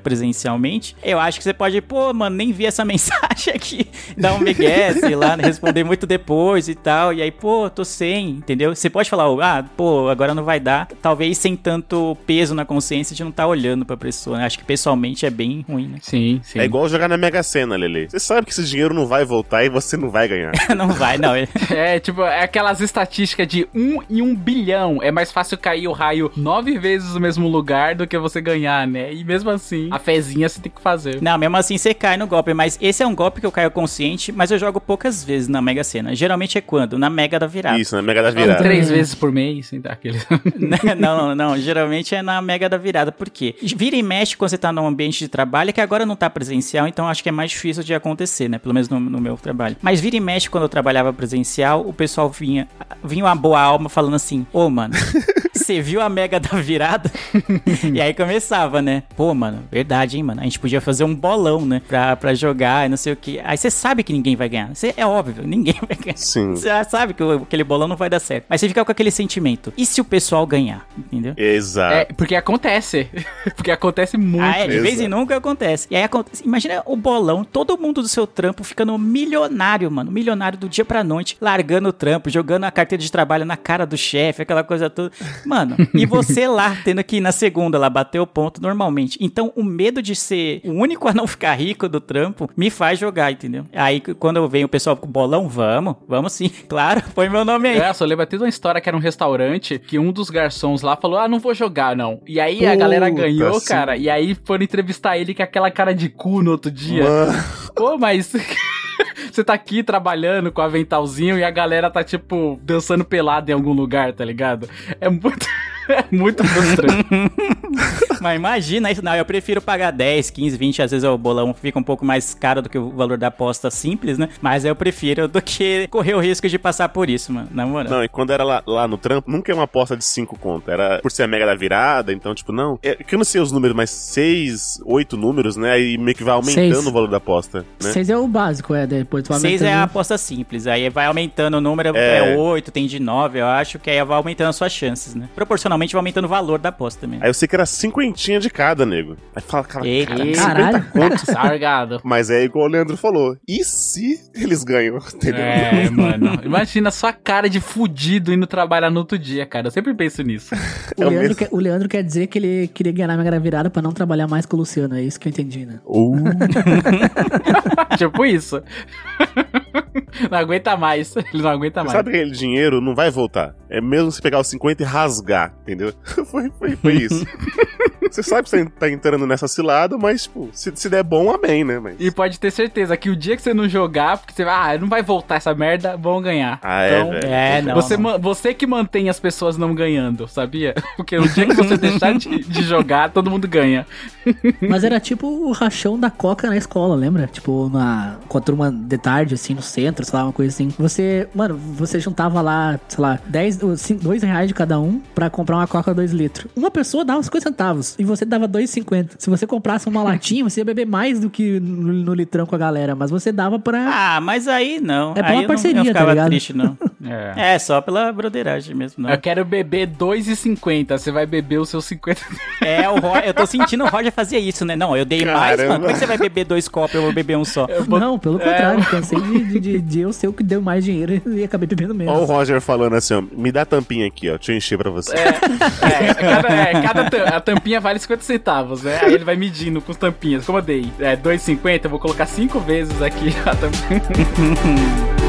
presencialmente, eu acho que você pode, pô, mano, nem vi essa mensagem aqui, dar um migué, sei lá, responder muito depois e tal, e aí, pô, tô sem, entendeu? Você pode falar, ah, pô, agora não vai dar, talvez sem tanto peso na consciência de não estar olhando pra pessoa, né? Acho que pessoalmente é bem ruim, né? Sim, sim. É igual jogar na Mega Sena, Lele. Você sabe que esse dinheiro não vai voltar e você não vai ganhar. não vai, não. É, tipo, é aquelas estatísticas de um em um bilhão. É mais fácil cair o raio nove vezes no mesmo lugar do que você ganhar, né? E mesmo assim, a fezinha você tem que fazer. Não, mesmo assim você cai no golpe, mas esse é um golpe que eu caio consciente, mas eu jogo poucas vezes na Mega Sena. Geralmente é quando? Na Mega da virada. Isso, na Mega da virada. também. Três vezes por mês, assim? Aquele... Não, não, não. Geralmente é na Mega da virada. Por quê? Vira e mexe quando você tá num ambiente de trabalho, que agora não tá presencial, então acho que é mais difícil de acontecer, né? Pelo menos no, no meu trabalho. Mas vira e mexe quando eu trabalhava presencial, o pessoal vinha, vinha uma boa alma falando assim: Ô, mano, você viu a Mega da virada? e aí começava, né? Pô, mano, verdade, hein, mano? A gente podia fazer um bolão, né? Pra, pra jogar e não sei o que. Aí você sabe que ninguém vai ganhar. Cê, é óbvio, ninguém vai ganhar. Sim. Você já sabe que o- aquele bolão não vai dar certo. Mas você fica com aquele sentimento. E se o pessoal ganhar? Entendeu? Exato. É, porque acontece. porque acontece muito. Ah, é, de vez em Exato. nunca acontece. E aí acontece. Imagina o bolão, todo mundo do seu trampo ficando milionário, mano. Milionário do dia pra noite, largando o trampo, jogando a carteira de trabalho na cara do chefe, aquela coisa toda. Mano, e você lá, tendo que ir na segunda lá bater o ponto normalmente. Então, o medo de ser o único a não ficar rico do trampo me faz jogar, entendeu? Aí quando eu venho o pessoal com bolão, vamos, vamos sim. Claro, põe meu nome aí. É, só lembro até de uma história que era um restaurante que um dos garçons lá falou: Ah, não vou jogar, não. E aí a Puta, galera ganhou, sim. cara. E aí foram entrevistar ele com aquela cara de cu no outro dia. Mano, Pô, mas. Você tá aqui trabalhando com o aventalzinho e a galera tá, tipo, dançando pelado em algum lugar, tá ligado? É muito. É muito frustrante. Mas imagina isso. Não, eu prefiro pagar 10, 15, 20. Às vezes o bolão fica um pouco mais caro do que o valor da aposta simples, né? Mas eu prefiro do que correr o risco de passar por isso, mano. Na moral. Não, e quando era lá, lá no trampo, nunca é uma aposta de 5 conto. Era por ser a mega da virada, então, tipo, não. É que eu não sei os números, mas 6, 8 números, né? Aí meio que vai aumentando Seis. o valor da aposta, né? Seis é o básico, é. Depois tu vai 6 é a aposta simples. Aí vai aumentando o número, É. é 8, tem de 9, eu acho, que aí vai aumentando as suas chances, né? Proporcionalmente vai aumentando o valor da aposta também. Aí eu sei que era cinquentinha de cada, nego. Aí fala, cara, Eita. cara, Caralho. 50 conto. Sargado. Mas é igual o Leandro falou. E se eles ganham? Entendeu? É, mano. Imagina a sua cara de fudido indo trabalhar no outro dia, cara. Eu sempre penso nisso. O, É o Leandro mesmo. quer, o Leandro quer dizer que ele queria ganhar na Mega Virada pra não trabalhar mais com o Luciano. É isso que eu entendi, né? Uh, tipo isso. não aguenta mais. Ele não aguenta mais. sabe que aquele dinheiro não vai voltar. É mesmo se pegar os 50 e rasgar, entendeu? foi, foi, foi isso. Você sabe que você tá entrando nessa cilada, mas, tipo, se, se der bom, amém, né? Mas... E pode ter certeza que o dia que você não jogar, porque você vai, ah, não vai voltar essa merda, vão ganhar. Ah, é, Então, velho. É, não. você, não. você que mantém as pessoas não ganhando, sabia? Porque no dia que você deixar de, de jogar, todo mundo ganha. Mas era tipo o rachão da coca na escola, lembra? Tipo, na, com a turma de tarde, assim, no centro, sei lá, uma coisa assim. Você, mano, você juntava lá, sei lá, 10, ou cin- 2 reais de cada um pra comprar uma coca 2 litros. Uma pessoa dava 50 centavos e você dava 2,50. Se você comprasse uma latinha, você ia beber mais do que no, no litrão com a galera, mas você dava pra. Ah, mas aí não. É pela eu não- parceria, eu tá ficava ligado? triste, não. É. É, só pela broderagem mesmo, não. Eu quero beber 2,50. Você vai beber os seus 50. É, o Roger, eu tô sentindo o Roger fazia isso, né? Não, eu dei mais, Caramba. mano. Como é que você vai beber dois copos e eu vou beber um só? Não, pelo contrário, cansei de, de, de, de eu ser o que deu mais dinheiro e acabei bebendo menos. Ó o Roger falando assim, ó, me dá a tampinha aqui, ó, deixa eu encher pra você. É, cada, é, cada a tampinha vale 50 centavos, né? Aí ele vai medindo com as tampinhas. Como eu dei é, 2,50, eu vou colocar 5 vezes aqui a tampinha.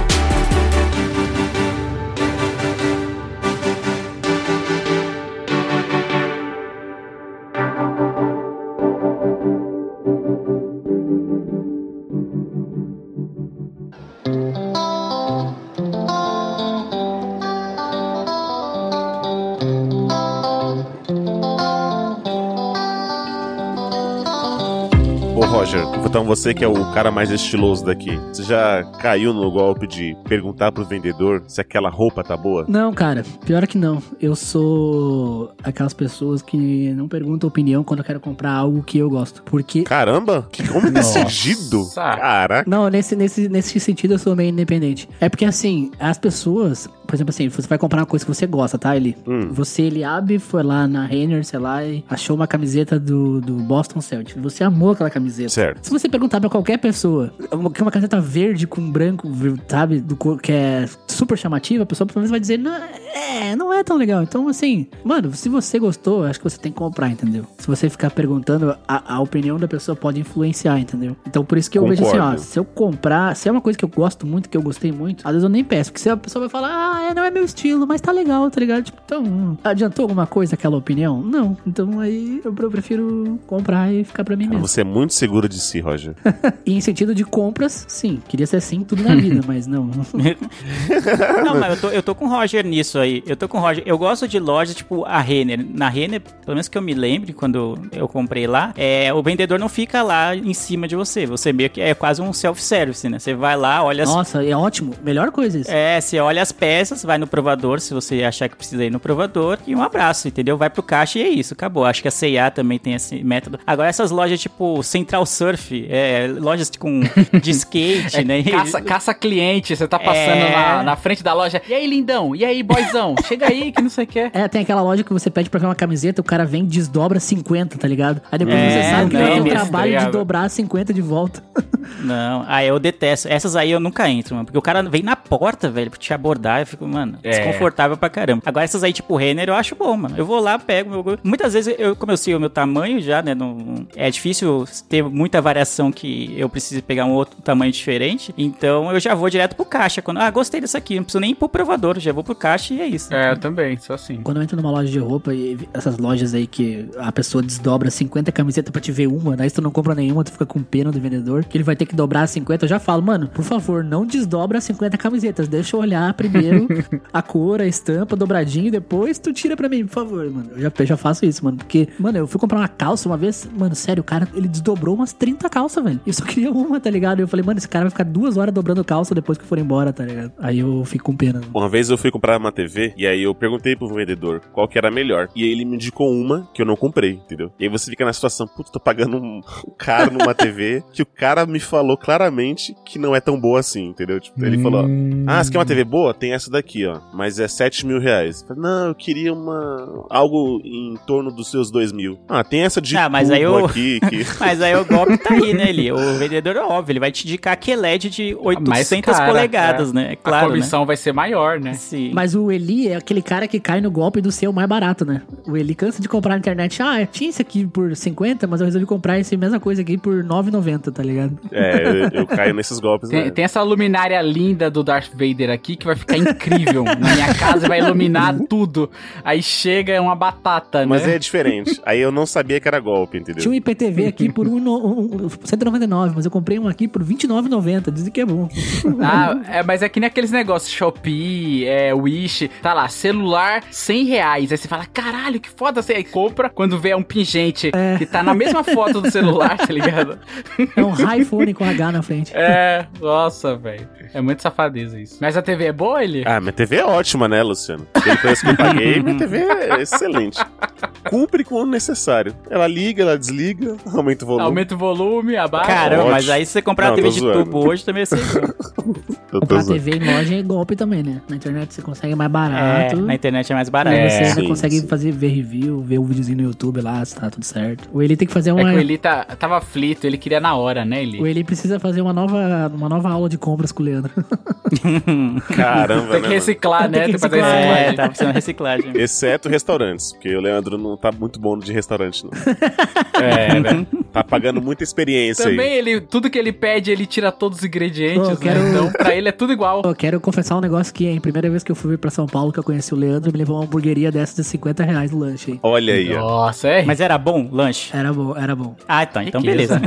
Roger, então você que é o cara mais estiloso daqui, você já caiu no golpe de perguntar pro vendedor se aquela roupa tá boa? Não, cara, pior que não. Eu sou aquelas pessoas que não perguntam opinião quando eu quero comprar algo que eu gosto. Porque. Caramba, que homem decidido! Caraca. Não, nesse, nesse, nesse sentido eu sou meio independente. É porque assim, as pessoas, por exemplo assim, você vai comprar uma coisa que você gosta, tá, Eli? Hum. Você, Eliabe, foi lá na Renner, sei lá, e achou uma camiseta do, do Boston Celtics. Você amou aquela camiseta. Certo. Se você perguntar pra qualquer pessoa uma- que é uma camiseta verde com branco, sabe, do que é super chamativa, a pessoa provavelmente vai dizer, não, é, não é tão legal. Então, assim, mano, se você gostou, acho que você tem que comprar, entendeu? Se você ficar perguntando, a, a opinião da pessoa pode influenciar, entendeu? Então, por isso que eu vejo assim, ó, Concordo. se eu comprar, se é uma coisa que eu gosto muito, que eu gostei muito, às vezes eu nem peço, porque se a pessoa vai falar, ah, é, não é meu estilo, mas tá legal, tá ligado? Tipo, então, hum, adiantou alguma coisa aquela opinião? Não. Então aí eu, eu prefiro comprar e ficar pra mim mesmo. Você é muito seguro de si, Roger. E em sentido de compras, sim. Queria ser assim tudo na vida, mas não. Não, mas eu tô, eu tô com o Roger nisso aí. Eu tô com o Roger. Eu gosto de lojas tipo a Renner. Na Renner, pelo menos que eu me lembre, quando eu comprei lá, é, o vendedor não fica lá em cima de você. Você meio que é quase um self-service, né? Você vai lá, olha as Nossa, é ótimo. Melhor coisa isso. É, você olha as peças, vai no provador, se você achar que precisa ir no provador, e um abraço, entendeu? Vai pro caixa e é isso, acabou. Acho que a C&A também tem esse método. Agora essas lojas tipo Central Surf, é, lojas com de skate, né? É Caça, caça cliente, você tá passando É. na, na frente da loja. E aí, lindão? E aí, boyzão? Chega aí que não sei o que. É, tem aquela loja que você pede pra ver uma camiseta, o cara vem e desdobra 50, tá ligado? Aí depois É, você sabe que não, vai ter o trabalho de dobrar 50 de volta. Não, ah, eu detesto. Essas aí eu nunca entro, mano. Porque o cara vem na porta, velho, pra te abordar. Eu fico, mano, É. desconfortável pra caramba. Agora, essas aí, tipo Renner, eu acho bom, mano. Eu vou lá, pego meu. Muitas vezes, eu, como eu sei o meu tamanho já, né? Não, é difícil ter muita variação que eu preciso pegar um outro tamanho diferente. Então eu já vou direto pro caixa. Quando, ah, gostei dessa aqui. Não preciso nem ir pro provador. Já vou pro caixa e é isso. É, eu também, sou assim. Quando eu entro numa loja de roupa e essas lojas aí que a pessoa desdobra 50 camisetas pra te ver uma, daí se tu não compra nenhuma, tu fica com pena do vendedor, que ele vai ter que dobrar 50, eu já falo, mano, por favor, não desdobra 50 camisetas, deixa eu olhar primeiro a cor, a estampa, dobradinho, depois tu tira pra mim, por favor, mano. Eu já, já faço isso, mano, porque, mano, eu fui comprar uma calça uma vez, mano, sério, o cara, ele desdobrou umas 30 calças, velho. Eu só queria uma, tá ligado? Eu falei, mano, esse cara vai ficar duas horas dobrando calça depois que for embora, tá ligado? Aí eu fico com pena. Uma vez eu fui comprar uma TV e aí eu perguntei pro vendedor qual que era a melhor. E ele me indicou uma que eu não comprei, entendeu? E aí você fica na situação, putz, tô pagando um caro numa TV que o cara me falou claramente que não é tão boa assim, entendeu? Tipo, ele falou, ah, você quer uma TV boa? Tem essa daqui, ó. Mas é 7 mil reais. Eu falei, não, eu queria uma... algo em torno dos seus 2 mil. Ah, tem essa de Ah, mas aí eu- aqui que... Mas aí o golpe tá aí, né, Eli? O vendedor é óbvio, ele vai te indicar que é LED de 800 Mais cara, polegadas, é. né? É a claro, né? comissão vai ser maior, né? Sim. Mas o Eli é aquele cara que cai no golpe do ser o mais barato, né? O Eli cansa de comprar na internet. Ah, eu tinha esse aqui por 50, mas eu resolvi comprar essa mesma coisa aqui por 9,90, tá ligado? É, eu, eu caio nesses golpes. Tem, tem essa luminária linda do Darth Vader aqui que vai ficar incrível. Na minha casa vai iluminar tudo. Aí chega é uma batata, né? Mas é diferente. Aí eu não sabia que era golpe, entendeu? Tinha um IPTV aqui por um, um, um- 199, mas eu comprei um aqui por 29,90. Dizem que é bom. Ah, é, mas é que nem aqueles negócios, Shopee, é, Wish, tá lá, celular 100 reais. Aí você fala, caralho, que foda você aí compra. Quando vê um pingente que tá na mesma foto do celular, tá ligado? É um iPhone com H na frente. É, nossa, velho. É muito safadeza isso. Mas a TV é boa, ele? Ah, minha TV é ótima, né, Luciano? Pelo preço que eu paguei, minha TV é excelente. Cumpre com o necessário. Ela liga, ela desliga, aumenta o volume. Aumenta o volume, abaixa. Caramba, ótimo. mas aí se você comprar Não, uma TV de zoando. tubo hoje também. Eu tô Comprar zoando. TV em loja é golpe também, né? Na internet você consegue mais É, barato. na internet é mais barato. Aí É, você ainda sim, consegue sim. fazer, ver review, ver o videozinho no YouTube lá, se tá tudo certo. O Eli tem que fazer É uma. que o Eli tá, tava aflito, ele queria na hora, né, Eli? O Eli precisa fazer uma nova, uma nova aula de compras com o Leandro. Caramba, Tem que né, reciclar, né? Tem que fazer reciclar. É, reciclagem. tá precisando de reciclagem. Exceto restaurantes, porque o Leandro não tá muito bom de restaurante, não. É, né? Tá pagando muita experiência Também aí. ele, tudo que ele pede, ele tira todos os ingredientes, Eu quero- né? Então, pra ele é tudo igual. Eu quero confessar um negócio que, hein? Primeira vez que eu fui pra São Paulo, que eu conheci o Leandro, me levou uma hamburgueria dessa de 50 reais no lanche, hein? Olha aí, ó. Nossa, é? Mas era bom, lanche? Era bom, era bom. Ah, então, então beleza.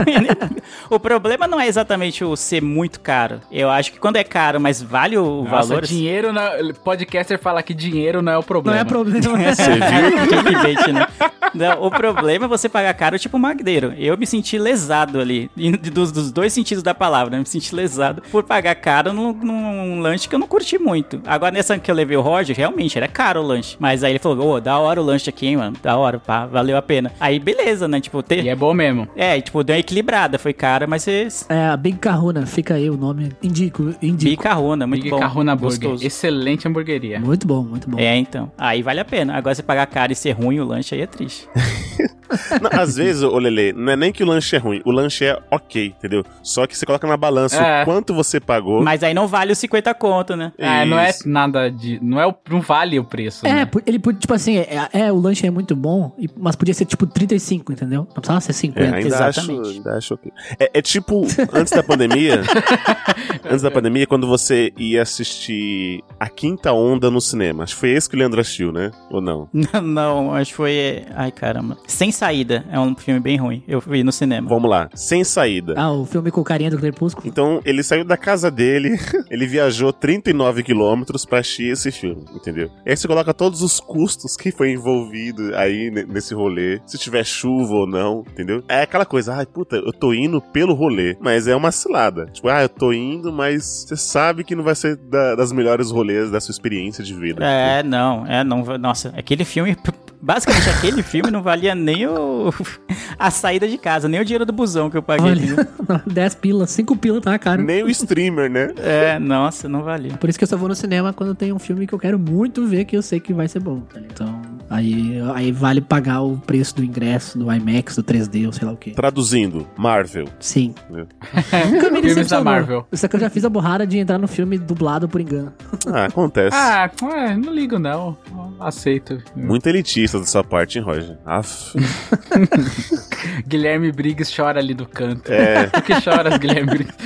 o problema não é exatamente o ser muito caro. Eu acho que quando é caro, mas vale o Nossa, valor. dinheiro não... Podcaster fala que dinheiro não é o Não problema. é problema. Você viu? Né? Não, o problema é você pagar caro tipo magdeiro. Eu me senti lesado ali. Dos, dos dois sentidos da palavra. né? Eu me senti lesado por pagar caro num, num lanche que eu não curti muito. Agora, nessa que eu levei o Roger, realmente era caro o lanche. Mas aí ele falou: Ô, da hora o lanche aqui, hein, mano. Da hora, pá, valeu a pena. Aí, beleza, né? Tipo, ter. E é bom mesmo. É, tipo, deu uma equilibrada. Foi cara, mas vocês. É, a Big Kahuna, fica aí o nome. Indico, indico. Bicarrona, muito Big bom. Carruna Burger. Gostoso. Excelente hamburgueria. Muito bom, muito bom. É, então. Aí vale a pena. Agora, você pagar caro e ser ruim o lanche, aí é triste. Não, às vezes, ô Lele, não é nem que o lanche é ruim, o lanche é ok, entendeu? Só que você coloca na balança É. o quanto você pagou. Mas aí não vale os 50 conto, né? É, não é nada de. Não, é o, não vale o preço. É, né? ele tipo assim, é, é, o lanche é muito bom, mas podia ser tipo 35, entendeu? Não precisava ser É, 50. ainda acho, exatamente. ainda acho ok. É, é tipo, antes da pandemia, antes da pandemia, quando você ia assistir A Quinta Onda no cinema. Acho que foi esse que o Leandro assistiu, né? Ou não? Não, não, acho que foi. Ai, caramba. Sem saída. É um filme bem ruim. Eu vi no cinema. Vamos lá, sem saída. Ah, o filme com o carinha do Crepúsculo. Então, ele saiu da casa dele, ele viajou 39 quilômetros pra assistir esse filme, entendeu? E aí você coloca todos os custos que foi envolvido aí ne- nesse rolê, se tiver chuva ou não, entendeu? É aquela coisa, ai, puta, eu tô indo pelo rolê, mas é uma cilada. Tipo, ah, eu tô indo, mas você sabe que não vai ser da- das melhores rolês da sua experiência de vida. É, não, é, não. Nossa, aquele filme. Basicamente, aquele filme não valia nem o, a saída de casa, nem o dinheiro do busão que eu paguei. Olha, 10 pilas, 5 pilas tá caro. Nem o streamer, né? É, nossa, não valia. Por isso que eu só vou no cinema quando tem um filme que eu quero muito ver, que eu sei que vai ser bom. tá? Então, aí, aí vale pagar o preço do ingresso, do IMAX, do 3D, ou sei lá o quê. Traduzindo, Marvel. Sim. É. Nunca me Filmes da. Marvel. Só que eu já fiz a borrada de entrar no filme dublado por engano. Ah, acontece. Ah, é, não ligo não. Aceito. Muito elitista da sua parte, hein, Roger? Aff. Guilherme Briggs chora ali do canto. É. Por que choras, Guilherme Briggs?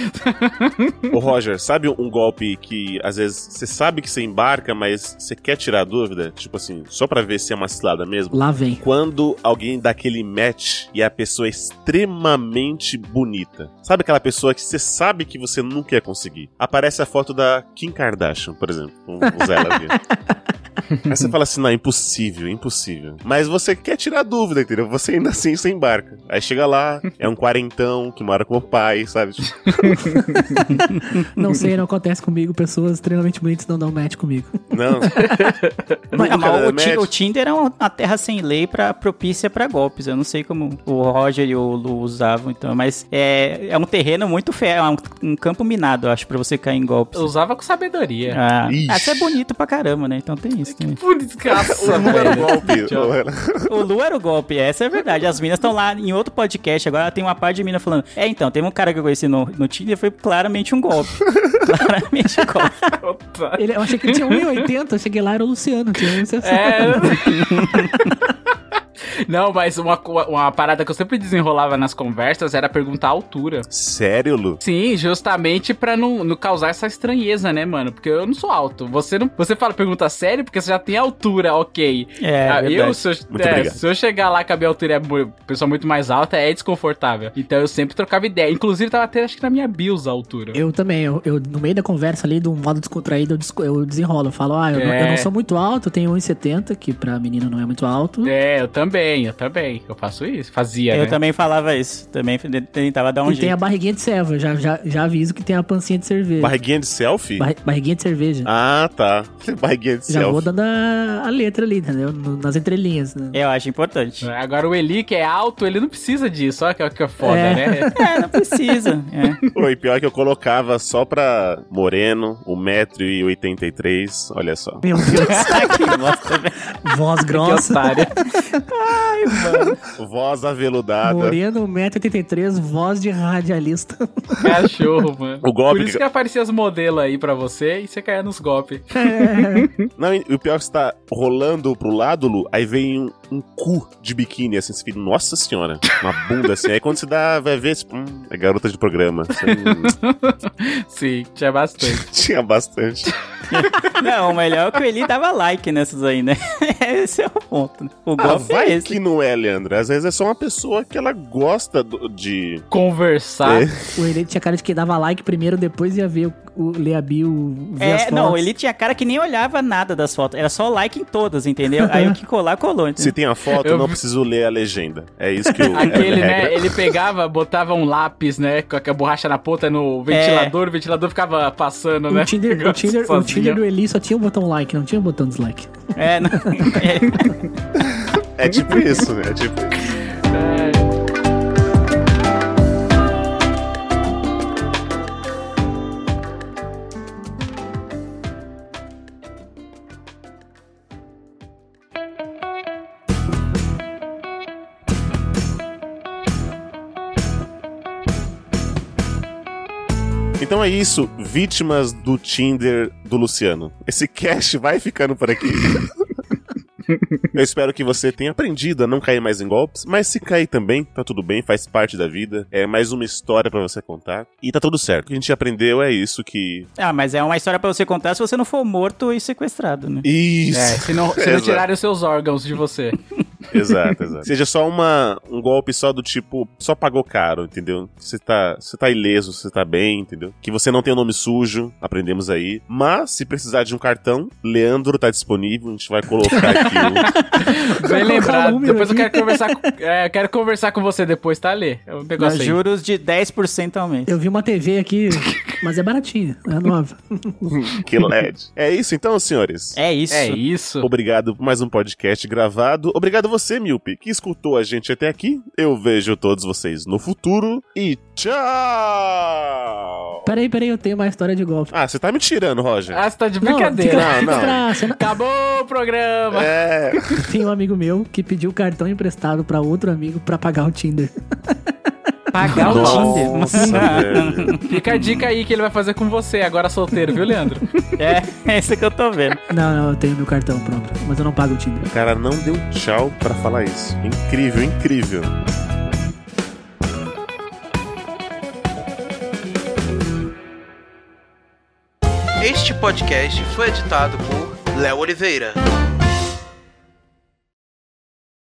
Ô Roger, sabe um golpe que às vezes você sabe que você embarca, mas você quer tirar a dúvida? Tipo assim, só pra ver se é uma cilada mesmo? Lá vem. Quando alguém dá aquele match e a pessoa é extremamente bonita. Sabe aquela pessoa que você sabe que você nunca ia conseguir? Aparece a foto da Kim Kardashian, por exemplo. Vamos usar ela aqui. Aí você fala assim, não, impossível, impossível. Mas você quer tirar a dúvida, entendeu? Você ainda assim você embarca. Aí chega lá, é um quarentão que mora com o pai, sabe? Tipo, Não sei, não acontece comigo. Pessoas extremamente bonitas não dão match comigo. Não. Mas, o, o Tinder é uma, terra sem lei pra propícia pra golpes. Eu não sei como o Roger e o Lu usavam, então, mas é, é um terreno muito fértil, é um, um campo minado, eu acho, pra você cair em golpes. Eu usava com sabedoria. Ah, essa é bonito pra caramba, né? Então tem isso também. Por desgraça, O Lu era o golpe. O Lu era o golpe, essa é a verdade. As minas estão lá em outro podcast, agora tem uma parte de mina falando: É, então, teve um cara que eu conheci no, no Tinder, foi claramente um golpe. claramente um golpe. Ele, eu achei que ele tinha 1,80. Eu cheguei lá, era o Luciano. Tinha 1,60. É. Não, mas uma, uma parada que eu sempre desenrolava nas conversas era perguntar a altura. Sério, Lu? Sim, justamente pra não, não causar essa estranheza, né, mano? Porque eu não sou alto. Você não. Você fala pergunta sério porque você já tem altura, ok. É, Ah, eu, verdade. se eu, Muito é, se eu chegar lá com a minha altura é pessoa muito mais alta, é desconfortável. Então eu sempre trocava ideia. Inclusive, tava até acho que na minha bios a altura. Eu também, eu, eu, no meio da conversa ali, de um modo descontraído, eu, eu desenrolo. Eu falo, ah, eu, não, É. eu não sou muito alto, eu tenho 1,70, que pra menina não é muito alto. É, eu também, eu também. Eu faço isso. Fazia, Eu né? também falava isso. Também tentava dar um e tem a jeito. barriguinha de serva, já, já, já aviso que tem a pancinha de cerveja. Barriguinha de selfie? Barri- barriguinha de cerveja. Ah, tá. Barriguinha de já vou selfie. dando a, a letra ali, entendeu? Nas entrelinhas. Né? Eu acho importante. Agora o Eli, que é alto, ele não precisa disso. Olha que, que é foda, É. né? É, não precisa. É. Oi, pior que eu colocava só pra moreno, 1,83m, olha só. Meu Deus, Que bosta, velho. voz Que grossa. otário. Voz aveludada. Moreno, 1,83m, voz de radialista. Cachorro, mano. O golpe Por isso que- que aparecia os modelos aí pra você e você caía nos golpes. Não, e o pior é que você tá rolando pro lado, Lu, aí vem um, cu de biquíni, assim, você fica, nossa senhora, uma bunda assim. Aí quando você dá, vai ver, tipo, hum, é garota de programa. Você, hum, Sim, tinha bastante. tinha bastante. Não, o melhor é que o Eli dava like nessas aí, né? Esse é o ponto. né? O Ah, é vai esse. que não é, Leandro. Às vezes é só uma pessoa que ela gosta do- de. Conversar. É. O Ele tinha cara de que dava like primeiro, depois ia ver o, o ler a bio, ver as É, fotos. não, ele tinha cara que nem olhava nada das fotos. Era só like em todas, entendeu? Aí o que colar, colou. Se Entendeu? Tem a foto, Eu não preciso ler a legenda. É isso que o. Aquele, é né? Ele pegava, botava um lápis, né? Com a borracha na ponta no ventilador, o ventilador ficava passando, né? O Tinder, o, Tinder, o. Tinder do Eli só tinha o botão like, não tinha o botão dislike. É, não, é, É tipo isso, né? É tipo. Então é isso, vítimas do Tinder do Luciano. Esse cast vai ficando por aqui. Eu espero que você tenha aprendido a não cair mais em golpes, mas se cair também, tá tudo bem, faz parte da vida. É mais uma história pra você contar e tá tudo certo. O que a gente aprendeu é isso que Ah, mas é uma história pra você contar se você não for morto e sequestrado, né? isso. É, se não, se não tirarem os seus órgãos de você. Exato, exato. Seja só uma, um golpe só do tipo, só pagou caro, entendeu? Você tá, você tá ileso, você tá bem, entendeu? Que você não tem o nome sujo, aprendemos aí. Mas, se precisar de um cartão, Leandro tá disponível, a gente vai colocar aqui o... Bem lembrado. número Depois eu quero conversar com, é, eu quero conversar com você depois, tá, Lê? É um negócio. Juros de 10% ao mês. Eu vi uma TV aqui, mas é baratinha, é nova. que LED. É isso então, senhores? É isso. É isso. Obrigado por mais um podcast gravado. Obrigado você, Milpe, que escutou a gente até aqui. Eu vejo todos vocês no futuro e tchau! Peraí, peraí, eu tenho uma história de golpe. Ah, você tá me tirando, Roger. Ah, você tá de Não, brincadeira. Não, não. não- Acabou o programa. É, Tem um amigo meu que pediu cartão emprestado pra outro amigo pra pagar o Tinder. Pagar o Tinder. Nossa. Fica a dica aí que ele vai fazer com você, agora solteiro, viu, Leandro? É, é isso que eu tô vendo. Não, não, eu tenho meu cartão pronto, mas eu não pago o Tinder. O cara não deu tchau pra falar isso. Incrível, incrível. Este podcast foi editado por Léo Oliveira.